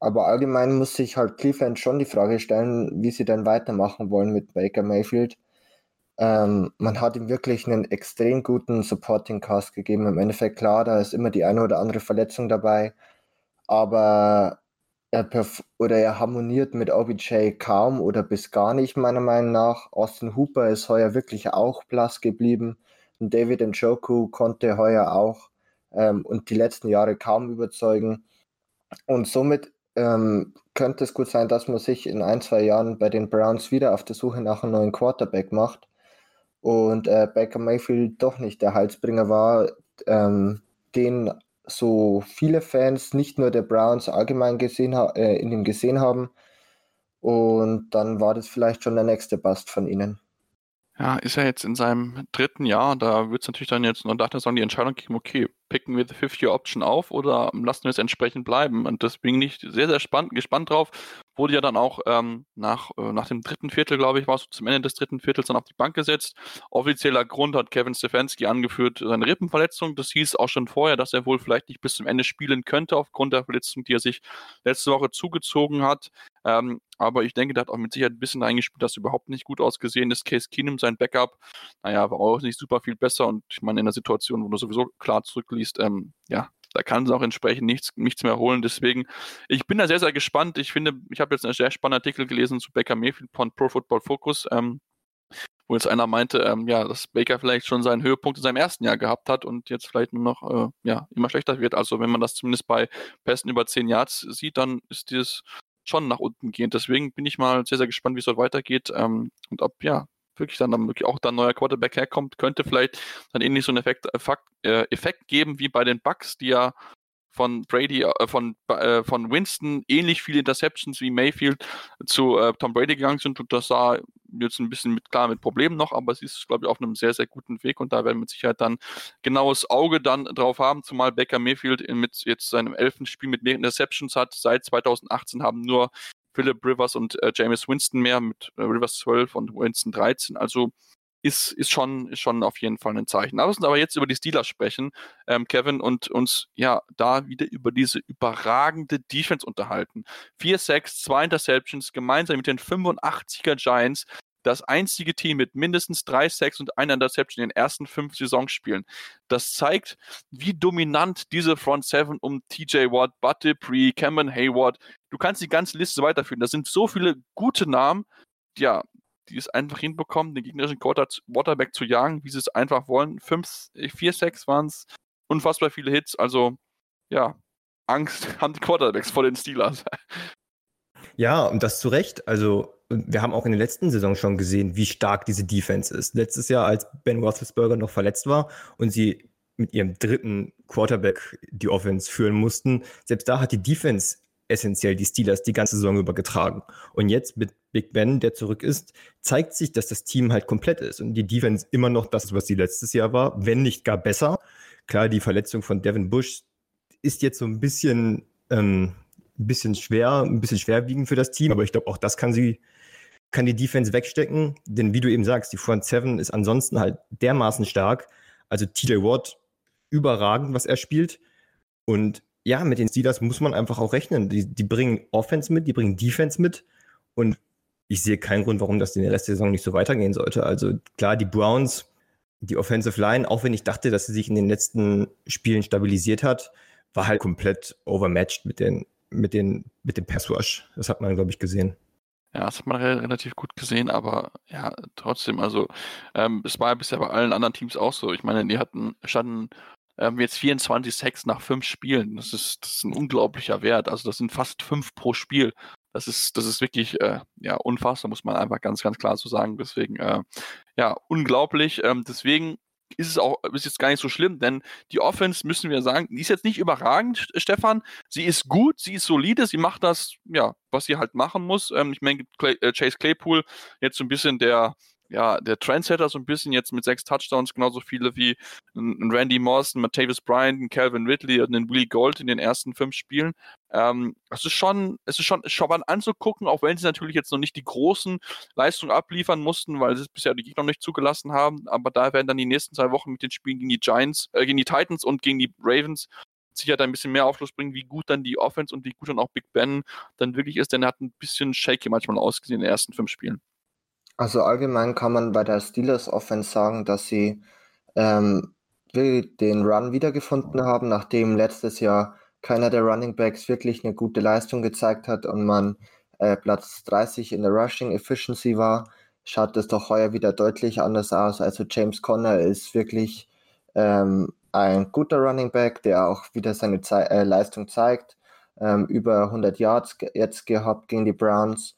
D: Aber allgemein muss sich halt Cleveland schon die Frage stellen, wie sie dann weitermachen wollen mit Baker Mayfield. Ähm, man hat ihm wirklich einen extrem guten Supporting Cast gegeben. Im Endeffekt, klar, da ist immer die eine oder andere Verletzung dabei. Aber er, oder er harmoniert mit OBJ kaum oder bis gar nicht, meiner Meinung nach. Austin Hooper ist heuer wirklich auch blass geblieben. Und David Njoku konnte heuer auch ähm, und die letzten Jahre kaum überzeugen. Und somit ähm, könnte es gut sein, dass man sich in ein, zwei Jahren bei den Browns wieder auf der Suche nach einem neuen Quarterback macht und äh, Baker Mayfield doch nicht der Halsbringer war, ähm, den so viele Fans, nicht nur der Browns allgemein gesehen äh, in ihm gesehen haben. Und dann war das vielleicht schon der nächste Bust von ihnen.
C: Ja, ist er jetzt in seinem dritten Jahr, da wird es natürlich dann jetzt noch nach der Saison die Entscheidung geben, okay, picken wir die Fifth-Year-Option auf oder lassen wir es entsprechend bleiben? Und bin ich sehr, sehr spannend, gespannt drauf. Wurde ja dann auch ähm, nach, äh, nach dem dritten Viertel, glaube ich, war es zum Ende des dritten Viertels dann auf die Bank gesetzt. Offizieller Grund hat Kevin Stefanski angeführt, seine Rippenverletzung. Das hieß auch schon vorher, dass er wohl vielleicht nicht bis zum Ende spielen könnte, aufgrund der Verletzung, die er sich letzte Woche zugezogen hat. Ähm, aber ich denke, der hat auch mit Sicherheit ein bisschen reingespielt, dass überhaupt nicht gut ausgesehen ist. Case Keenum, sein Backup, naja, war auch nicht super viel besser. Und ich meine, in der Situation, wo du sowieso klar zurückliest, ähm, ja, da kann es auch entsprechend nichts, nichts mehr holen. Deswegen, ich bin da sehr, sehr gespannt. Ich finde, ich habe jetzt einen sehr spannenden Artikel gelesen zu Baker Mayfield von Pro Football Focus, ähm, wo jetzt einer meinte, ähm, ja, dass Baker vielleicht schon seinen Höhepunkt in seinem ersten Jahr gehabt hat und jetzt vielleicht nur noch äh, ja, immer schlechter wird. Also wenn man das zumindest bei Pässen über 10 Yards sieht, dann ist dieses schon nach unten gehend. Deswegen bin ich mal sehr, sehr gespannt, wie es dort weitergeht ähm, und ob, ja, wirklich dann, dann wirklich auch dann neuer Quarterback herkommt, könnte vielleicht dann ähnlich so einen Effekt, Effekt, äh, Effekt geben wie bei den Bucks, die ja von Brady, äh, von, äh, von Winston ähnlich viele Interceptions wie Mayfield zu äh, Tom Brady gegangen sind und das sah jetzt ein bisschen mit, klar mit Problemen noch, aber es ist, glaube ich, auf einem sehr, sehr guten Weg und da werden wir mit Sicherheit dann genaues Auge dann drauf haben, zumal Baker Mayfield mit jetzt seinem elften Spiel mit mehr Interceptions hat. Seit 2018 haben nur Philip Rivers und äh, James Winston mehr mit äh, Rivers 12 und Winston 13. Also ist, ist, schon, ist schon auf jeden Fall ein Zeichen. Lass uns aber jetzt über die Steelers sprechen, ähm, Kevin, und uns ja da wieder über diese überragende Defense unterhalten. Vier Sacks, zwei Interceptions, gemeinsam mit den 85er Giants das einzige Team mit mindestens drei Sacks und einer Interception in den ersten fünf Saisonspielen. Das zeigt, wie dominant diese Front Seven um TJ Watt, Bud Dupree, Cameron Hayward, du kannst die ganze Liste weiterführen. Da sind so viele gute Namen, ja, die es einfach hinbekommen, den gegnerischen Quarterback zu jagen, wie sie es einfach wollen. Fünf, vier Sacks waren es, unfassbar viele Hits, also ja, Angst *laughs* haben die Quarterbacks vor den Steelers.
E: Ja, und das zu Recht. Also, wir haben auch in der letzten Saison schon gesehen, wie stark diese Defense ist. Letztes Jahr, als Ben Roethlisberger noch verletzt war und sie mit ihrem dritten Quarterback die Offense führen mussten, selbst da hat die Defense essentiell die Steelers die ganze Saison über getragen. Und jetzt mit Big Ben, der zurück ist, zeigt sich, dass das Team halt komplett ist und die Defense immer noch das, was sie letztes Jahr war, wenn nicht gar besser. Klar, die Verletzung von Devin Bush ist jetzt so ein bisschen ähm, bisschen schwer, ein bisschen schwerwiegend für das Team, aber ich glaube, auch das kann sie, kann die Defense wegstecken. Denn wie du eben sagst, die Front Seven ist ansonsten halt dermaßen stark. Also TJ Watt überragend, was er spielt. Und ja, mit den Steelers muss man einfach auch rechnen. Die, die bringen Offense mit, die bringen Defense mit. Und ich sehe keinen Grund, warum das in der Rest der Saison nicht so weitergehen sollte. Also klar, die Browns, die Offensive Line, auch wenn ich dachte, dass sie sich in den letzten Spielen stabilisiert hat, war halt komplett overmatched mit den mit, den, mit dem Pass Rush. Das hat man, glaube ich, gesehen.
C: Ja, das hat man relativ gut gesehen, aber ja, trotzdem, also ähm, es war bisher bei allen anderen Teams auch so. Ich meine, die hatten, standen ähm, jetzt 24 Sacks nach fünf Spielen. Das ist, das ist ein unglaublicher Wert. Also das sind fast fünf pro Spiel. Das ist, das ist wirklich äh, ja, unfassbar, muss man einfach ganz, ganz klar so sagen. Deswegen, äh, ja, unglaublich. Ähm, deswegen ist es auch ist jetzt gar nicht so schlimm, denn die Offense, müssen wir sagen, die ist jetzt nicht überragend, Stefan. Sie ist gut, sie ist solide, sie macht das, ja, was sie halt machen muss. Ähm, ich meine, Clay, äh, Chase Claypool, jetzt so ein bisschen der, ja, der Trendsetter so ein bisschen jetzt mit sechs Touchdowns, genauso viele wie ein Randy Moss, ein Martavis Bryant, ein Calvin Ridley und ein Willie Gold in den ersten fünf Spielen. Ähm, es ist schon, es ist schon spannend anzugucken, auch wenn sie natürlich jetzt noch nicht die großen Leistungen abliefern mussten, weil sie es bisher die Gegner noch nicht zugelassen haben. Aber da werden dann die nächsten zwei Wochen mit den Spielen gegen die Giants, äh, gegen die Titans und gegen die Ravens sicher ein bisschen mehr Aufschluss bringen, wie gut dann die Offense und wie gut dann auch Big Ben dann wirklich ist, denn er hat ein bisschen shaky manchmal ausgesehen in den ersten fünf Spielen.
D: Also allgemein kann man bei der Steelers Offense sagen, dass sie ähm, den Run wiedergefunden haben, nachdem letztes Jahr keiner der Running Backs wirklich eine gute Leistung gezeigt hat und man äh, Platz 30 in der Rushing Efficiency war, schaut es doch heuer wieder deutlich anders aus. Also James Conner ist wirklich ähm, ein guter Running Back, der auch wieder seine Ze äh, Leistung zeigt. Ähm, über 100 Yards jetzt gehabt gegen die Browns.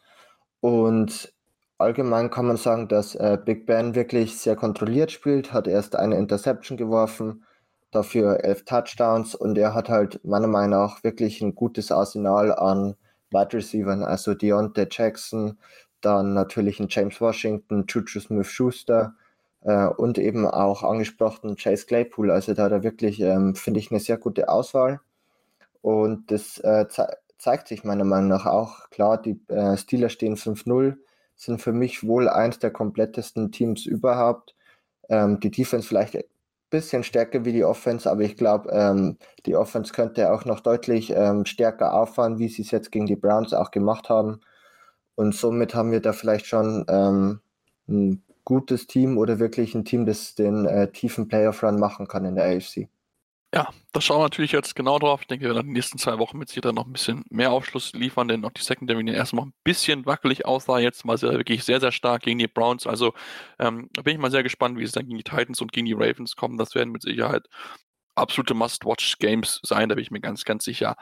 D: Und allgemein kann man sagen, dass äh, Big Ben wirklich sehr kontrolliert spielt, hat erst eine Interception geworfen, dafür elf Touchdowns und er hat halt meiner Meinung nach wirklich ein gutes Arsenal an Wide Receivern, also Deontay Jackson, dann natürlich ein James Washington, Juju Smith-Schuster äh, und eben auch angesprochen Chase Claypool. Also da hat er wirklich, ähm, finde ich, eine sehr gute Auswahl. Und das äh, ze zeigt sich meiner Meinung nach auch. Klar, die äh, Steelers stehen 5-0, sind für mich wohl eins der komplettesten Teams überhaupt. Ähm, die Defense vielleicht ein bisschen stärker wie die Offense, aber ich glaube, ähm, die Offense könnte auch noch deutlich ähm, stärker auffahren, wie sie es jetzt gegen die Browns auch gemacht haben. Und somit haben wir da vielleicht schon ähm, ein gutes Team oder wirklich ein Team, das den äh, tiefen Playoff-Run machen kann in der AFC.
C: Ja, da schauen wir natürlich jetzt genau drauf. Ich denke, wir werden in den nächsten zwei Wochen mit Sicherheit noch ein bisschen mehr Aufschluss liefern, denn auch die Secondary in den ersten Wochen ein bisschen wackelig aussah. Jetzt mal sehr, wirklich sehr, sehr stark gegen die Browns. Also ähm, da bin ich mal sehr gespannt, wie es dann gegen die Titans und gegen die Ravens kommt. Das werden mit Sicherheit absolute Must-Watch-Games sein, da bin ich mir ganz, ganz sicher.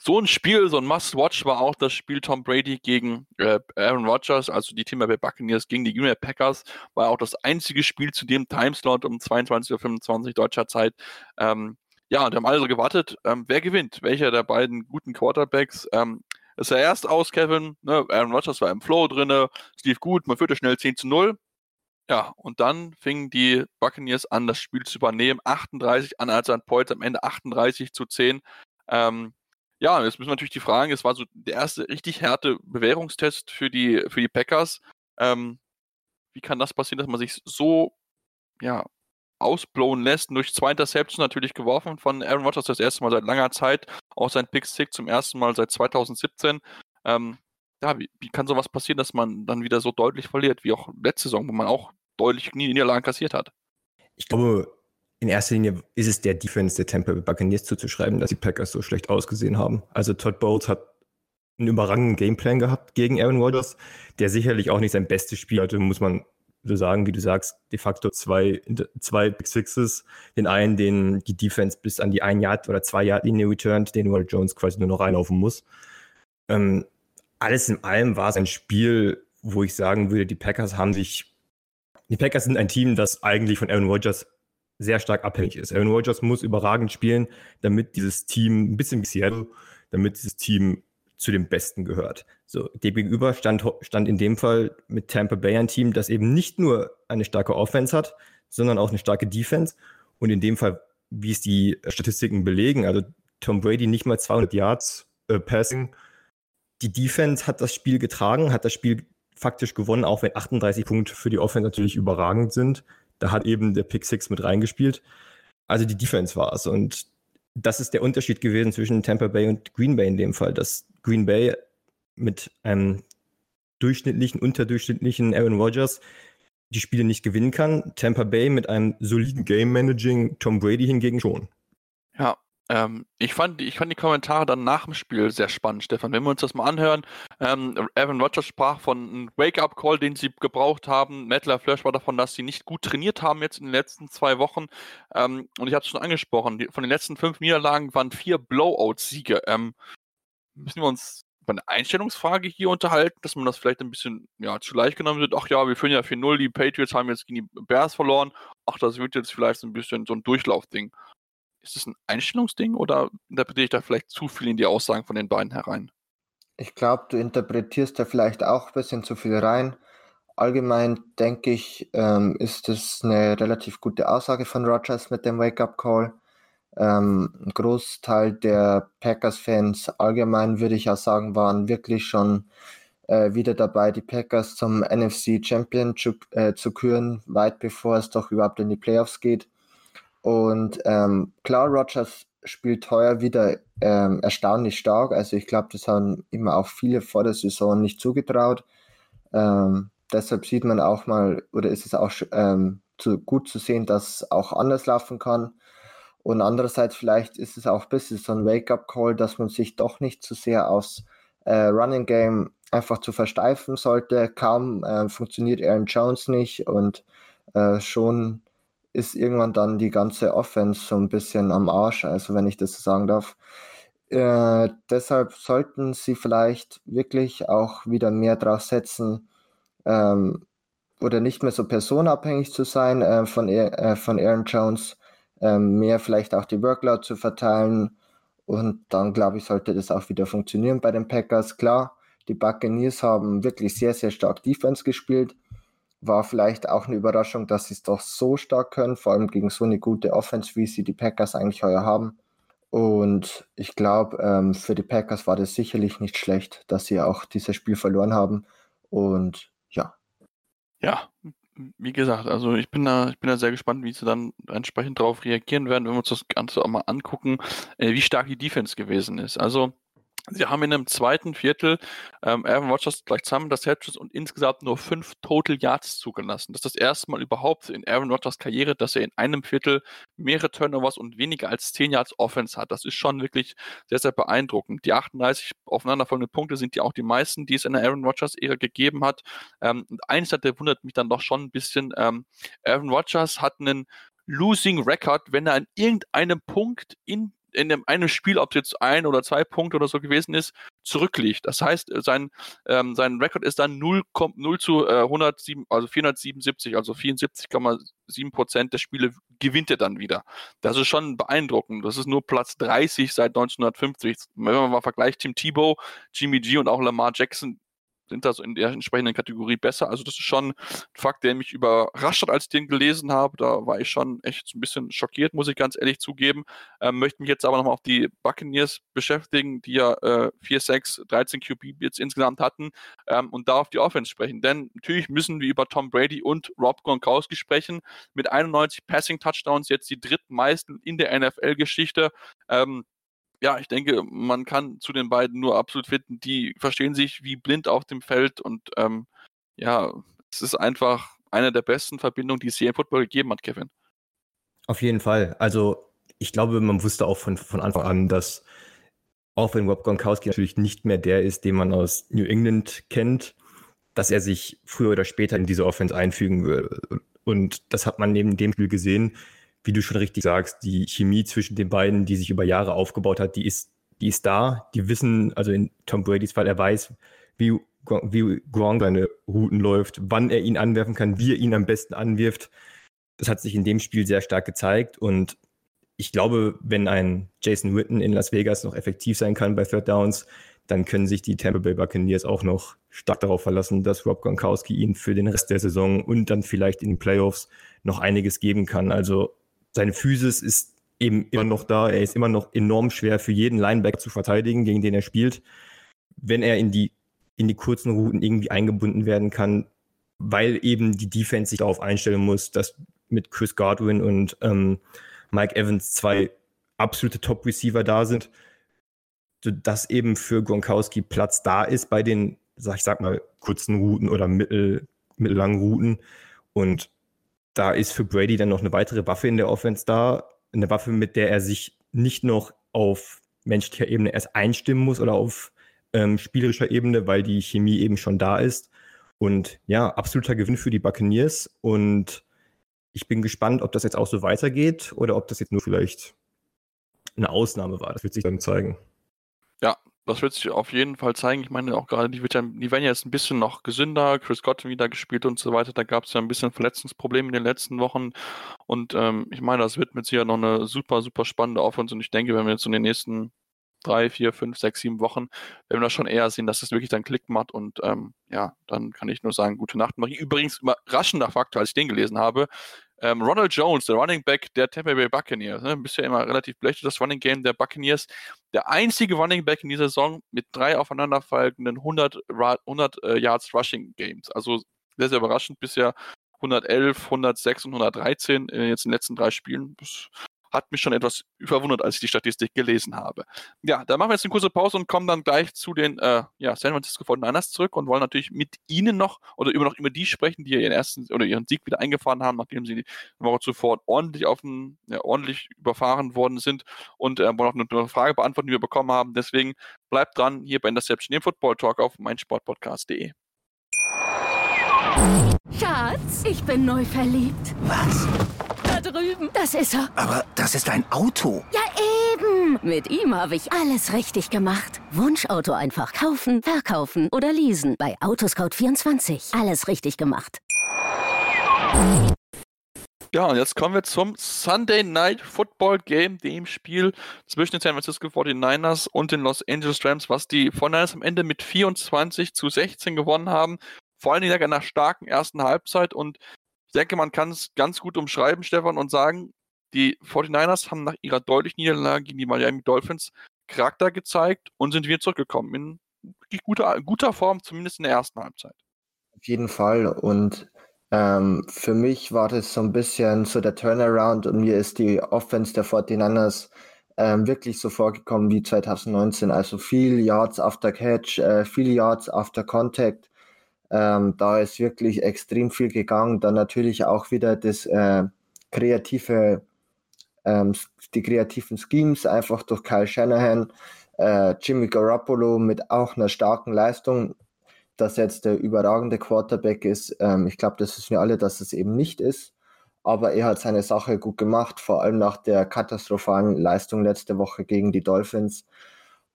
C: So ein Spiel, so ein Must-Watch war auch das Spiel Tom Brady gegen äh, Aaron Rodgers, also die Tampa Bay Buccaneers gegen die Green Packers, war auch das einzige Spiel zu dem Timeslot um 22.25 Uhr deutscher Zeit. Ähm, ja, und haben alle so gewartet, ähm, wer gewinnt? Welcher der beiden guten Quarterbacks? Ähm, ist er erst aus, Kevin. Ne? Aaron Rodgers war im Flow drin, es lief gut, man führte schnell 10 zu 0. Ja, und dann fingen die Buccaneers an, das Spiel zu übernehmen. 38 an Unanswered Points, am Ende 38 zu 10. Ähm, ja, jetzt müssen wir natürlich die Fragen, es war so der erste richtig harte Bewährungstest für die, für die Packers. Ähm, wie kann das passieren, dass man sich so ja, ausblowen lässt. Durch zwei Interceptions natürlich geworfen von Aaron Rodgers das erste Mal seit langer Zeit. Auch sein Pick Six zum ersten Mal seit 2017. Ähm, ja, wie, wie, kann sowas passieren, dass man dann wieder so deutlich verliert, wie auch letzte Saison, wo man auch deutlich nie Niederlagen kassiert hat?
E: Ich glaube, in erster Linie ist es der Defense der Tampa Bay Buccaneers zuzuschreiben, dass die Packers so schlecht ausgesehen haben. Also Todd Bowles hat einen überragenden Gameplan gehabt gegen Aaron Rodgers, der sicherlich auch nicht sein bestes Spiel hatte, muss man so sagen, wie du sagst, de facto zwei, zwei Big Sixes. Den einen, den die Defense bis an die ein Yard oder zwei Yard Linie returnt, den Will Jones quasi nur noch reinlaufen muss. Ähm, alles in allem war es ein Spiel, wo ich sagen würde, die Packers haben sich, die Packers sind ein Team, das eigentlich von Aaron Rodgers sehr stark abhängig ist. Aaron Rodgers muss überragend spielen, damit dieses Team, ein bisschen wie Seattle, damit dieses Team zu den Besten gehört. So, dem gegenüber stand, stand in dem Fall mit Tampa Bay ein Team, das eben nicht nur eine starke Offense hat, sondern auch eine starke Defense. Und in dem Fall, wie es die Statistiken belegen, also Tom Brady nicht mal 200 Yards äh, Passing. Die Defense hat das Spiel getragen, hat das Spiel faktisch gewonnen, auch wenn 38 Punkte für die Offense natürlich überragend sind. Da hat eben der Pick Six mit reingespielt. Also die Defense war es. Und das ist der Unterschied gewesen zwischen Tampa Bay und Green Bay in dem Fall, dass Green Bay mit einem durchschnittlichen, unterdurchschnittlichen Aaron Rodgers die Spiele nicht gewinnen kann. Tampa Bay mit einem soliden Game Managing, Tom Brady hingegen schon.
C: Ja, ähm, ich, fand, ich fand die Kommentare dann nach dem Spiel sehr spannend, Stefan. Wenn wir uns das mal anhören, ähm, Aaron Rodgers sprach von einem Wake-up-Call, den sie gebraucht haben. Matt LaFleur war davon, dass sie nicht gut trainiert haben jetzt in den letzten zwei Wochen. Ähm, und ich habe es schon angesprochen, die, von den letzten fünf Niederlagen waren vier Blowout-Siege. Ähm, müssen wir uns über eine Einstellungsfrage hier unterhalten, dass man das vielleicht ein bisschen ja, zu leicht genommen wird. Ach ja, wir führen ja 4-0, die Patriots haben jetzt gegen die Bears verloren. Ach, das wird jetzt vielleicht ein bisschen so ein Durchlaufding. Ist das ein Einstellungsding oder interpretiere ich da vielleicht zu viel in die Aussagen von den beiden herein?
D: Ich glaube, du interpretierst da vielleicht auch ein bisschen zu viel rein. Allgemein denke ich, ähm, ist das eine relativ gute Aussage von Rogers mit dem Wake-up-Call. Ähm, ein Großteil der Packers-Fans allgemein, würde ich auch sagen, waren wirklich schon äh, wieder dabei, die Packers zum NFC Championship äh, zu küren, weit bevor es doch überhaupt in die Playoffs geht. Und ähm, klar, Rogers spielt heuer wieder ähm, erstaunlich stark. Also ich glaube, das haben immer auch viele vor der Saison nicht zugetraut. Ähm, deshalb sieht man auch mal, oder ist es auch ähm, zu, gut zu sehen, dass es auch anders laufen kann. Und andererseits vielleicht ist es auch ein bisschen so ein Wake-up-Call, dass man sich doch nicht zu sehr aufs äh, Running Game einfach zu versteifen sollte. Kaum äh, funktioniert Aaron Jones nicht und äh, schon ist irgendwann dann die ganze Offense so ein bisschen am Arsch, also wenn ich das so sagen darf. Äh, deshalb sollten sie vielleicht wirklich auch wieder mehr drauf setzen, ähm, oder nicht mehr so personabhängig zu sein äh, von, äh, von Aaron Jones, ähm, mehr vielleicht auch die Workload zu verteilen Und dann, glaube ich, sollte das auch wieder funktionieren bei den Packers. Klar, die Buccaneers haben wirklich sehr, sehr stark Defense gespielt. War vielleicht auch eine Überraschung, dass sie es doch so stark können, vor allem gegen so eine gute Offense, wie sie die Packers eigentlich heuer haben. Und ich glaube, ähm, für die Packers war das sicherlich nicht schlecht, dass sie auch dieses Spiel verloren haben. Und ja.
C: Ja, wie gesagt, also ich bin da, ich bin da sehr gespannt, wie sie dann entsprechend darauf reagieren werden, wenn wir uns das Ganze auch mal angucken, äh, wie stark die Defense gewesen ist. Also Sie haben in einem zweiten Viertel ähm, Aaron Rodgers gleich zusammen das Headshots und insgesamt nur fünf Total Yards zugelassen. Das ist das erste Mal überhaupt in Aaron Rodgers Karriere, dass er in einem Viertel mehrere Turnovers und weniger als zehn Yards Offense hat. Das ist schon wirklich sehr, sehr beeindruckend. Die 38 aufeinanderfolgenden Punkte sind ja auch die meisten, die es in der Aaron Rodgers-Ära gegeben hat. Ähm, und eins hat, der wundert mich dann doch schon ein bisschen. Ähm, Aaron Rodgers hat einen Losing Record, wenn er an irgendeinem Punkt in in dem einem Spiel, ob es jetzt ein oder zwei Punkte oder so gewesen ist, zurückliegt. Das heißt, äh, sein, ähm, sein Rekord ist dann 0, 0 zu äh, 107, also 477, also 74,7 Prozent der Spiele gewinnt er dann wieder. Das ist schon beeindruckend. Das ist nur Platz 30 seit 1950. Wenn man mal vergleicht, Tim Tebow, Jimmy G und auch Lamar Jackson, sind da so in der entsprechenden Kategorie besser. Also das ist schon ein Fakt, der mich überrascht hat, als ich den gelesen habe. Da war ich schon echt ein bisschen schockiert, muss ich ganz ehrlich zugeben. Ähm, möchte mich jetzt aber nochmal auf die Buccaneers beschäftigen, die ja äh, 4, 6, 13 QB jetzt insgesamt hatten ähm, und da auf die Offense sprechen. Denn natürlich müssen wir über Tom Brady und Rob Gronkowski sprechen. Mit 91 Passing Touchdowns jetzt die drittmeisten in der NFL-Geschichte. Ähm, ja, ich denke, man kann zu den beiden nur absolut finden. Die verstehen sich wie blind auf dem Feld und ähm, ja, es ist einfach eine der besten Verbindungen, die es hier im Football gegeben hat, Kevin.
E: Auf jeden Fall. Also ich glaube, man wusste auch von, von Anfang an, dass auch wenn Rob Gronkowski natürlich nicht mehr der ist, den man aus New England kennt, dass er sich früher oder später in diese Offense einfügen würde. Und das hat man neben dem Spiel gesehen wie du schon richtig sagst, die Chemie zwischen den beiden, die sich über Jahre aufgebaut hat, die ist, die ist da. Die wissen, also in Tom Bradys Fall, er weiß, wie, wie Gronk seine Routen läuft, wann er ihn anwerfen kann, wie er ihn am besten anwirft. Das hat sich in dem Spiel sehr stark gezeigt und ich glaube, wenn ein Jason Witten in Las Vegas noch effektiv sein kann bei Third Downs, dann können sich die Tampa Bay Buccaneers auch noch stark darauf verlassen, dass Rob Gronkowski ihnen für den Rest der Saison und dann vielleicht in den Playoffs noch einiges geben kann. Also seine Physis ist eben immer noch da. Er ist immer noch enorm schwer für jeden Linebacker zu verteidigen, gegen den er spielt. Wenn er in die, in die kurzen Routen irgendwie eingebunden werden kann, weil eben die Defense sich darauf einstellen muss, dass mit Chris Godwin und ähm, Mike Evans zwei absolute Top-Receiver da sind, dass eben für Gronkowski Platz da ist bei den, sag ich sag mal, kurzen Routen oder mittel, mittellangen Routen. Und da ist für Brady dann noch eine weitere Waffe in der Offense da. Eine Waffe, mit der er sich nicht noch auf menschlicher Ebene erst einstimmen muss oder auf ähm, spielerischer Ebene, weil die Chemie eben schon da ist. Und ja, absoluter Gewinn für die Buccaneers. Und ich bin gespannt, ob das jetzt auch so weitergeht oder ob das jetzt nur vielleicht eine Ausnahme war. Das wird sich dann zeigen.
C: Ja, das wird sich auf jeden Fall zeigen. Ich meine auch gerade, die, ja, die werden ja jetzt ein bisschen noch gesünder. Chris Godwin wieder gespielt und so weiter. Da gab es ja ein bisschen Verletzungsprobleme in den letzten Wochen. Und ähm, ich meine, das wird mit sicher noch eine super, super spannende Offense. Und ich denke, wenn wir jetzt in den nächsten drei, vier, fünf, sechs, sieben Wochen, werden wir das schon eher sehen, dass das wirklich dann Klick macht. Und ähm, ja, dann kann ich nur sagen, gute Nacht, Marie. Übrigens, überraschender Faktor, als ich den gelesen habe, ähm, Ronald Jones, der Running Back der Tampa Bay Buccaneers, ne, bisher immer relativ blechtes das Running Game der Buccaneers, der einzige Running Back in dieser Saison mit drei aufeinanderfolgenden 100, 100 äh, Yards Rushing Games. Also sehr, sehr überraschend bisher 111, 106 und 113 äh, jetzt in den letzten drei Spielen. Das hat mich schon etwas verwundert, als ich die Statistik gelesen habe. Ja, dann machen wir jetzt eine kurze Pause und kommen dann gleich zu den äh, ja, San Francisco 49ers zurück und wollen natürlich mit Ihnen noch oder über noch immer die sprechen, die ihren ersten oder ihren Sieg wieder eingefahren haben, nachdem sie die Woche zuvor ordentlich auf den, ja, ordentlich überfahren worden sind und äh, wollen noch eine Frage beantworten, die wir bekommen haben. Deswegen bleibt dran hier bei Interception, dem Football Talk auf meinsportpodcast.de.
B: Schatz, ich bin neu verliebt.
F: Was?
B: Da drüben. Das ist er.
F: Aber das ist ein Auto.
B: Ja, eben. Mit ihm habe ich alles richtig gemacht. Wunschauto einfach kaufen, verkaufen oder leasen. Bei Autoscout24. Alles richtig gemacht.
C: Ja, und jetzt kommen wir zum Sunday Night Football Game, dem Spiel zwischen den San Francisco 49ers und den Los Angeles Rams, was die 49ers am Ende mit 24 zu 16 gewonnen haben. Vor allen Dingen nach einer starken ersten Halbzeit und ich denke, man kann es ganz gut umschreiben, Stefan, und sagen, die 49ers haben nach ihrer deutlichen Niederlage gegen die Miami Dolphins Charakter gezeigt und sind wieder zurückgekommen in wirklich guter, guter Form, zumindest in der ersten Halbzeit.
D: Auf jeden Fall. Und ähm, für mich war das so ein bisschen so der Turnaround und mir ist die Offense der 49ers ähm, wirklich so vorgekommen wie 2019. Also viel Yards after Catch, äh, viel Yards after Contact. Ähm, da ist wirklich extrem viel gegangen. Dann natürlich auch wieder das äh, kreative, ähm, die kreativen Schemes einfach durch Kyle Shanahan, äh, Jimmy Garoppolo mit auch einer starken Leistung dass jetzt der überragende Quarterback ist. Ähm, ich glaube, das wissen wir alle, dass es eben nicht ist. Aber er hat seine Sache gut gemacht, vor allem nach der katastrophalen Leistung letzte Woche gegen die Dolphins.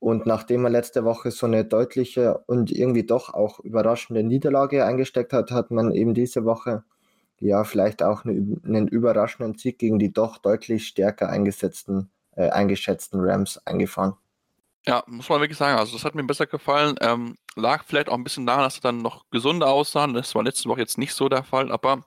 D: Und nachdem er letzte Woche so eine deutliche und irgendwie doch auch überraschende Niederlage eingesteckt hat, hat man eben diese Woche ja vielleicht auch eine, einen überraschenden Sieg gegen die doch deutlich stärker eingesetzten, äh, eingeschätzten Rams eingefahren.
C: Ja, muss man wirklich sagen. Also das hat mir besser gefallen. Ähm, lag vielleicht auch ein bisschen daran, dass sie dann noch gesunder aussahen. Das war letzte Woche jetzt nicht so der Fall, aber ein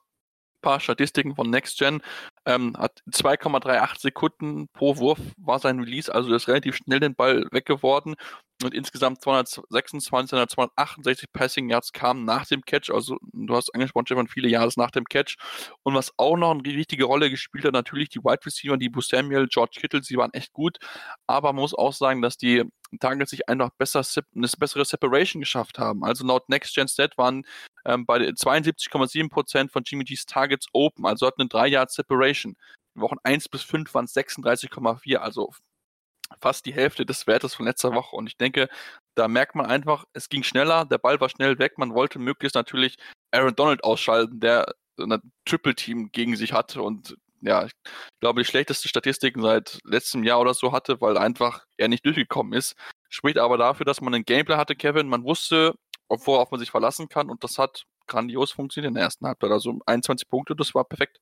C: paar Statistiken von NextGen. Ähm, hat 2,38 Sekunden pro Wurf war sein Release, also ist relativ schnell den Ball weggeworden und insgesamt 226, 268 Passing Yards kamen nach dem Catch. Also du hast angesprochen, Stefan, viele Jahre nach dem Catch. Und was auch noch eine wichtige Rolle gespielt hat, natürlich die Wide Receiver, die Samuel, George Kittle, sie waren echt gut. Aber man muss auch sagen, dass die Targets sich einfach besser, eine bessere Separation geschafft haben. Also laut Next Gen Stat waren ähm, bei 72,7% von Jimmy G's Targets open, also hatten eine 3 Yard Separation. In Wochen 1 bis 5 waren es 36,4, also fast die Hälfte des Wertes von letzter Woche. Und ich denke, da merkt man einfach, es ging schneller, der Ball war schnell weg. Man wollte möglichst natürlich Aaron Donald ausschalten, der ein Triple-Team gegen sich hatte und ja, ich glaube, die schlechteste Statistiken seit letztem Jahr oder so hatte, weil einfach er nicht durchgekommen ist. Spricht aber dafür, dass man einen Gameplay hatte, Kevin. Man wusste, worauf man sich verlassen kann und das hat grandios funktioniert in der ersten Halbzeit. Also 21 Punkte, das war perfekt.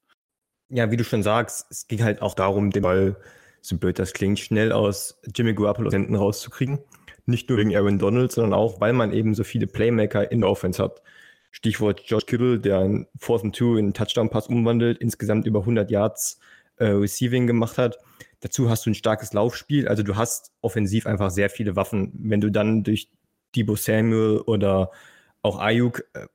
E: Ja, wie du schon sagst, es ging halt auch darum, den Ball so blöd das klingt, schnell aus Jimmy Garoppolo hinten rauszukriegen. Nicht nur wegen Aaron Donald, sondern auch, weil man eben so viele Playmaker in der Offense hat. Stichwort Josh Kittle, der ein Fourth and Two in einen Touchdown-Pass umwandelt, insgesamt über 100 Yards äh, Receiving gemacht hat. Dazu hast du ein starkes Laufspiel, also du hast offensiv einfach sehr viele Waffen. Wenn du dann durch Debo Samuel oder auch Ayuk äh,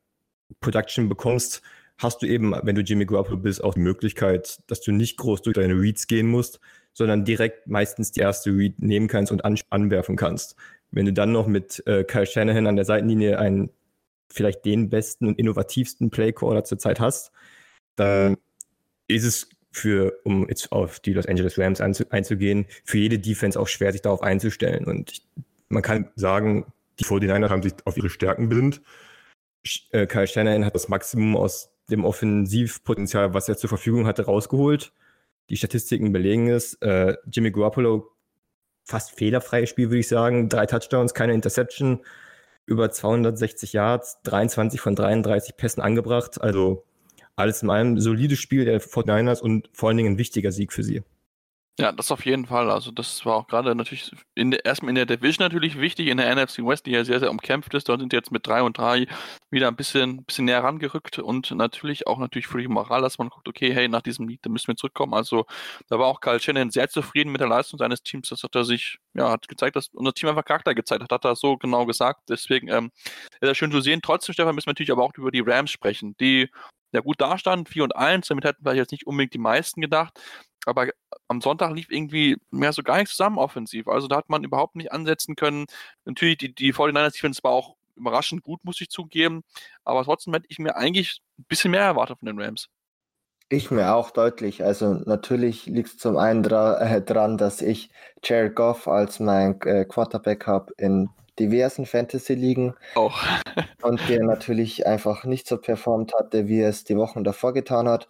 E: Production bekommst, hast du eben, wenn du Jimmy Garoppolo bist, auch die Möglichkeit, dass du nicht groß durch deine Reads gehen musst, sondern direkt meistens die erste Read nehmen kannst und an, anwerfen kannst. Wenn du dann noch mit äh, Kyle Shanahan an der Seitenlinie einen vielleicht den besten und innovativsten Playcaller zurzeit hast, dann ist es für, um jetzt auf die Los Angeles Rams einzugehen, für jede Defense auch schwer, sich darauf einzustellen. Und ich, man kann sagen, die 49ers haben sich auf ihre Stärken besinnt. Äh, Kyle Shanahan hat das Maximum aus dem Offensivpotenzial, was er zur Verfügung hatte, rausgeholt die Statistiken belegen es. Äh, Jimmy Garoppolo fast fehlerfreies Spiel, würde ich sagen. Drei Touchdowns, keine Interception, über 260 Yards, 23 von 33 Pässen angebracht. Also alles in allem solides Spiel der 49ers und vor allen Dingen ein wichtiger Sieg für sie.
C: Ja, das auf jeden Fall. Also das war auch gerade natürlich in der, erstmal in der Division natürlich wichtig, in der NFC West, die ja sehr, sehr umkämpft ist. Dort sind jetzt mit 3 und 3 wieder ein bisschen, bisschen näher rangerückt und natürlich auch natürlich für die Moral, dass man guckt, okay, hey, nach diesem Lied, da müssen wir zurückkommen. Also da war auch Kyle Shannon sehr zufrieden mit der Leistung seines Teams. Das hat er sich, ja, hat gezeigt, dass unser Team einfach Charakter gezeigt hat, hat er so genau gesagt. Deswegen ähm, ist das schön zu sehen. Trotzdem, Stefan, müssen wir natürlich aber auch über die Rams sprechen, die ja gut dastand, 4 und 1, damit hätten vielleicht jetzt nicht unbedingt die meisten gedacht aber am Sonntag lief irgendwie mehr so gar nichts zusammen offensiv. Also da hat man überhaupt nicht ansetzen können. Natürlich, die, die 49ers Defense war auch überraschend gut, muss ich zugeben. Aber trotzdem hätte ich mir eigentlich ein bisschen mehr erwartet von den Rams.
D: Ich mir auch deutlich. Also natürlich liegt es zum einen dra äh, dran, dass ich Jared Goff als mein äh, Quarterback habe in diversen Fantasy-Ligen.
C: Auch. *laughs*
D: und der natürlich einfach nicht so performt hatte, wie er es die Wochen davor getan hat.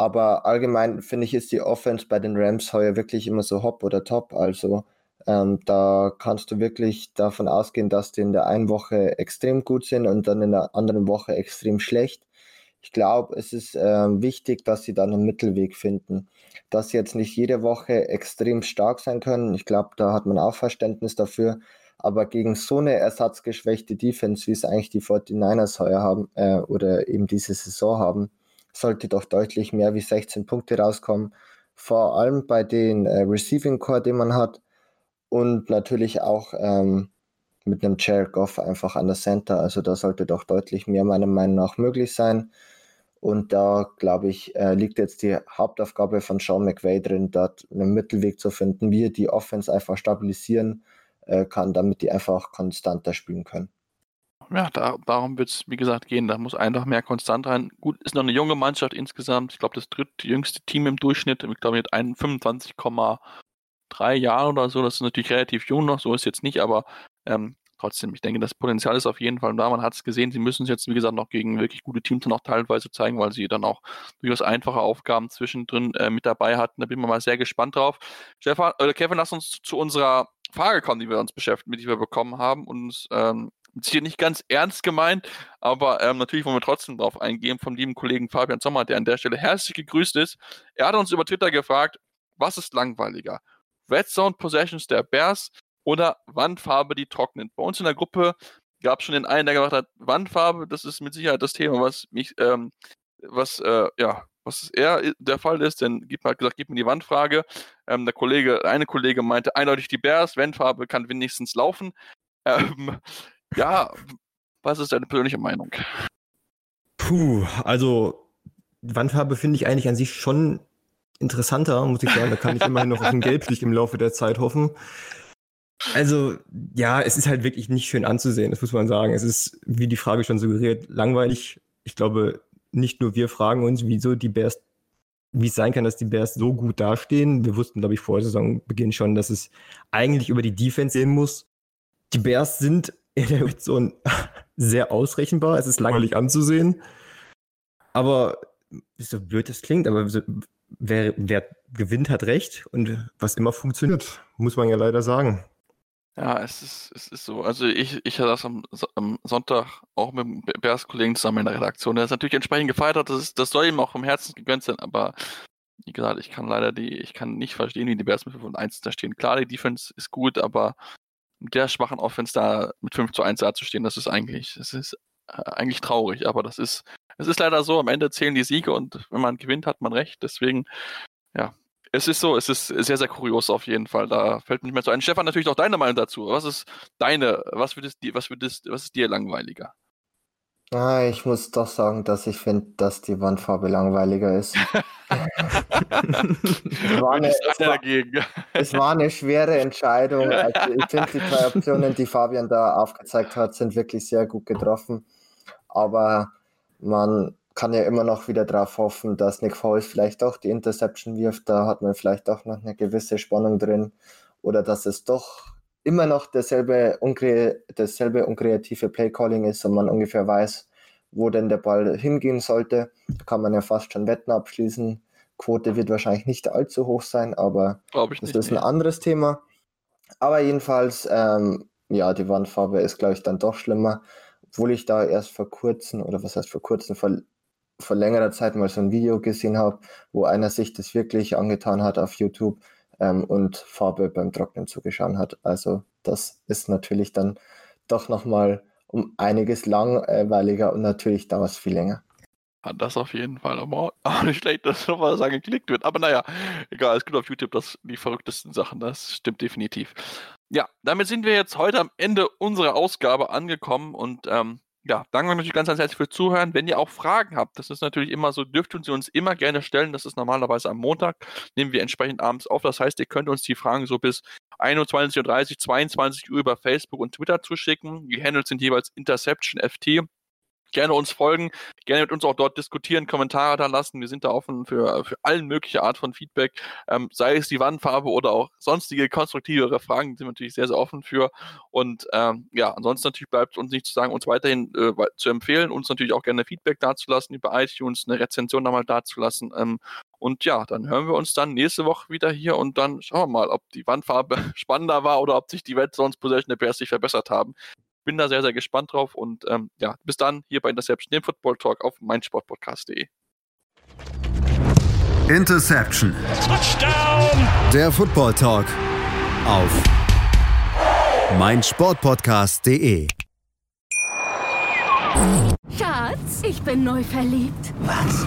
D: Aber allgemein finde ich, ist die Offense bei den Rams heuer wirklich immer so hopp oder top. Also ähm, da kannst du wirklich davon ausgehen, dass die in der einen Woche extrem gut sind und dann in der anderen Woche extrem schlecht. Ich glaube, es ist äh, wichtig, dass sie dann einen Mittelweg finden. Dass sie jetzt nicht jede Woche extrem stark sein können. Ich glaube, da hat man auch Verständnis dafür. Aber gegen so eine ersatzgeschwächte Defense, wie es eigentlich die 49ers heuer haben äh, oder eben diese Saison haben, sollte doch deutlich mehr wie 16 Punkte rauskommen. Vor allem bei den äh, Receiving Core, den man hat. Und natürlich auch ähm, mit einem Jared Goff einfach an der Center. Also da sollte doch deutlich mehr meiner Meinung nach möglich sein. Und da, glaube ich, äh, liegt jetzt die Hauptaufgabe von Sean McVay drin, dort einen Mittelweg zu finden, wie er die Offense einfach stabilisieren äh, kann, damit die einfach konstanter spielen können.
C: Ja, da, darum wird es, wie gesagt, gehen. Da muss einfach mehr konstant rein. Gut, ist noch eine junge Mannschaft insgesamt. Ich glaube, das drittjüngste Team im Durchschnitt. Ich glaube, mit 25,3 Jahren oder so. Das ist natürlich relativ jung noch. So ist es jetzt nicht, aber ähm, trotzdem, ich denke, das Potenzial ist auf jeden Fall da. Man hat es gesehen, sie müssen es jetzt, wie gesagt, noch gegen wirklich gute Teams auch teilweise zeigen, weil sie dann auch durchaus einfache Aufgaben zwischendrin äh, mit dabei hatten. Da bin ich mal sehr gespannt drauf. Stefan, äh, Kevin, lass uns zu unserer Frage kommen, die wir uns beschäftigen, die wir bekommen haben. Und ähm, hier nicht ganz ernst gemeint, aber ähm, natürlich wollen wir trotzdem darauf eingehen vom lieben Kollegen Fabian Sommer, der an der Stelle herzlich gegrüßt ist. Er hat uns über Twitter gefragt, was ist langweiliger? Red Zone Possessions der Bears oder Wandfarbe, die trocknet. Bei uns in der Gruppe gab es schon den einen, der gesagt hat, Wandfarbe, das ist mit Sicherheit das Thema, was mich, ähm, was, äh, ja, was eher der Fall ist, denn gib mal gesagt, gib mir die Wandfrage. Ähm, der Kollege, eine Kollege meinte eindeutig die Bears, Wandfarbe kann wenigstens laufen. Ähm, ja, was ist deine persönliche Meinung?
E: Puh, also Wandfarbe finde ich eigentlich an sich schon interessanter, muss ich sagen. Da kann ich immerhin noch auf ein Gelblicht im Laufe der Zeit hoffen. Also, ja, es ist halt wirklich nicht schön anzusehen, das muss man sagen. Es ist, wie die Frage schon suggeriert, langweilig. Ich glaube, nicht nur wir fragen uns, wieso die Bears, wie es sein kann, dass die Bears so gut dastehen. Wir wussten, glaube ich, vor Saisonbeginn schon, dass es eigentlich über die Defense gehen muss. Die Bears sind Zone sehr ausrechenbar. Es ist langweilig anzusehen. Aber so blöd das klingt, aber wer, wer gewinnt, hat recht. Und was immer funktioniert, muss man ja leider sagen.
C: Ja, es ist, es ist so. Also ich, ich saß am, am Sonntag auch mit dem Bears-Kollegen zusammen in der Redaktion. Der ist natürlich entsprechend gefeiert, das, ist, das soll ihm auch im Herzen gegönnt sein, aber wie gesagt, ich kann leider die, ich kann nicht verstehen, wie die Bears mit 5 und 1 da stehen. Klar, die Defense ist gut, aber der schwachen Offense da mit 5 zu 1 dazustehen, das ist eigentlich, das ist äh, eigentlich traurig, aber das ist, es ist leider so, am Ende zählen die Siege und wenn man gewinnt, hat man recht. Deswegen, ja, es ist so, es ist sehr, sehr kurios auf jeden Fall. Da fällt mir nicht mehr zu ein. Stefan, natürlich auch deine Meinung dazu. Was ist deine, was würdest was würdest, was ist dir langweiliger?
D: Ah, ich muss doch sagen, dass ich finde, dass die Wandfarbe langweiliger ist. es, *laughs* war eine, es, war, es, war eine, schwere Entscheidung. *laughs* Also ich finde, die zwei Optionen, die Fabian da aufgezeigt hat, sind wirklich sehr gut getroffen. Aber man kann ja immer noch wieder darauf hoffen, dass Nick Foles vielleicht doch die Interception wirft. Da hat man vielleicht auch noch eine gewisse Spannung drin. Oder dass es doch immer noch derselbe, unkre dasselbe unkreative Playcalling ist und man ungefähr weiß, wo denn der Ball hingehen sollte. Da kann man ja fast schon Wetten abschließen. Quote wird wahrscheinlich nicht allzu hoch sein, aber das nicht, ist ein nee. anderes Thema. Aber jedenfalls, ähm, ja, die Wandfarbe ist, glaube ich, dann doch schlimmer. Obwohl ich da erst vor kurzem, oder was heißt vor kurzem, vor vor längerer Zeit mal so ein Video gesehen habe, wo einer sich das wirklich angetan hat auf YouTube ähm, und Farbe beim Trocknen zugeschaut hat. Also das ist natürlich dann doch nochmal um einiges langweiliger und natürlich dauert es viel länger.
C: Das auf jeden Fall. Aber auch *laughs* nicht schlecht, dass nochmal sagen geklickt wird. Aber naja, egal, es gibt auf YouTube das, die verrücktesten Sachen. Das stimmt definitiv. Ja, damit sind wir jetzt heute am Ende unserer Ausgabe angekommen und ähm, ja, danke natürlich ganz, ganz herzlich fürs Zuhören. Wenn ihr auch Fragen habt, das ist natürlich immer so, dürft ihr sie uns immer gerne stellen. Das ist normalerweise am Montag, nehmen wir entsprechend abends auf. Das heißt, ihr könnt uns die Fragen so bis 21.30 Uhr, 22 Uhr über Facebook und Twitter zuschicken. Die Handles sind jeweils Interception FT gerne uns folgen, gerne mit uns auch dort diskutieren, Kommentare da lassen. Wir sind da offen für, für allen mögliche Art von Feedback, ähm, sei es die Wandfarbe oder auch sonstige konstruktivere Fragen, sind wir natürlich sehr, sehr offen für. Und ähm, ja, ansonsten natürlich bleibt uns nicht zu sagen, uns weiterhin äh, zu empfehlen, uns natürlich auch gerne Feedback dazulassen über iTunes, eine Rezension nochmal dazulassen. Ähm, und ja, dann hören wir uns dann nächste Woche wieder hier und dann schauen wir mal, ob die Wandfarbe *laughs* spannender war oder ob sich die Red Zones Possession der Bears sich verbessert haben. Bin da sehr, sehr gespannt drauf und ähm, ja, bis dann hier bei Interception, dem Football Talk auf meinsportpodcast.de.
A: Interception. Touchdown. Der Football Talk auf meinsportpodcast.de.
B: Schatz, ich bin neu verliebt.
F: Was?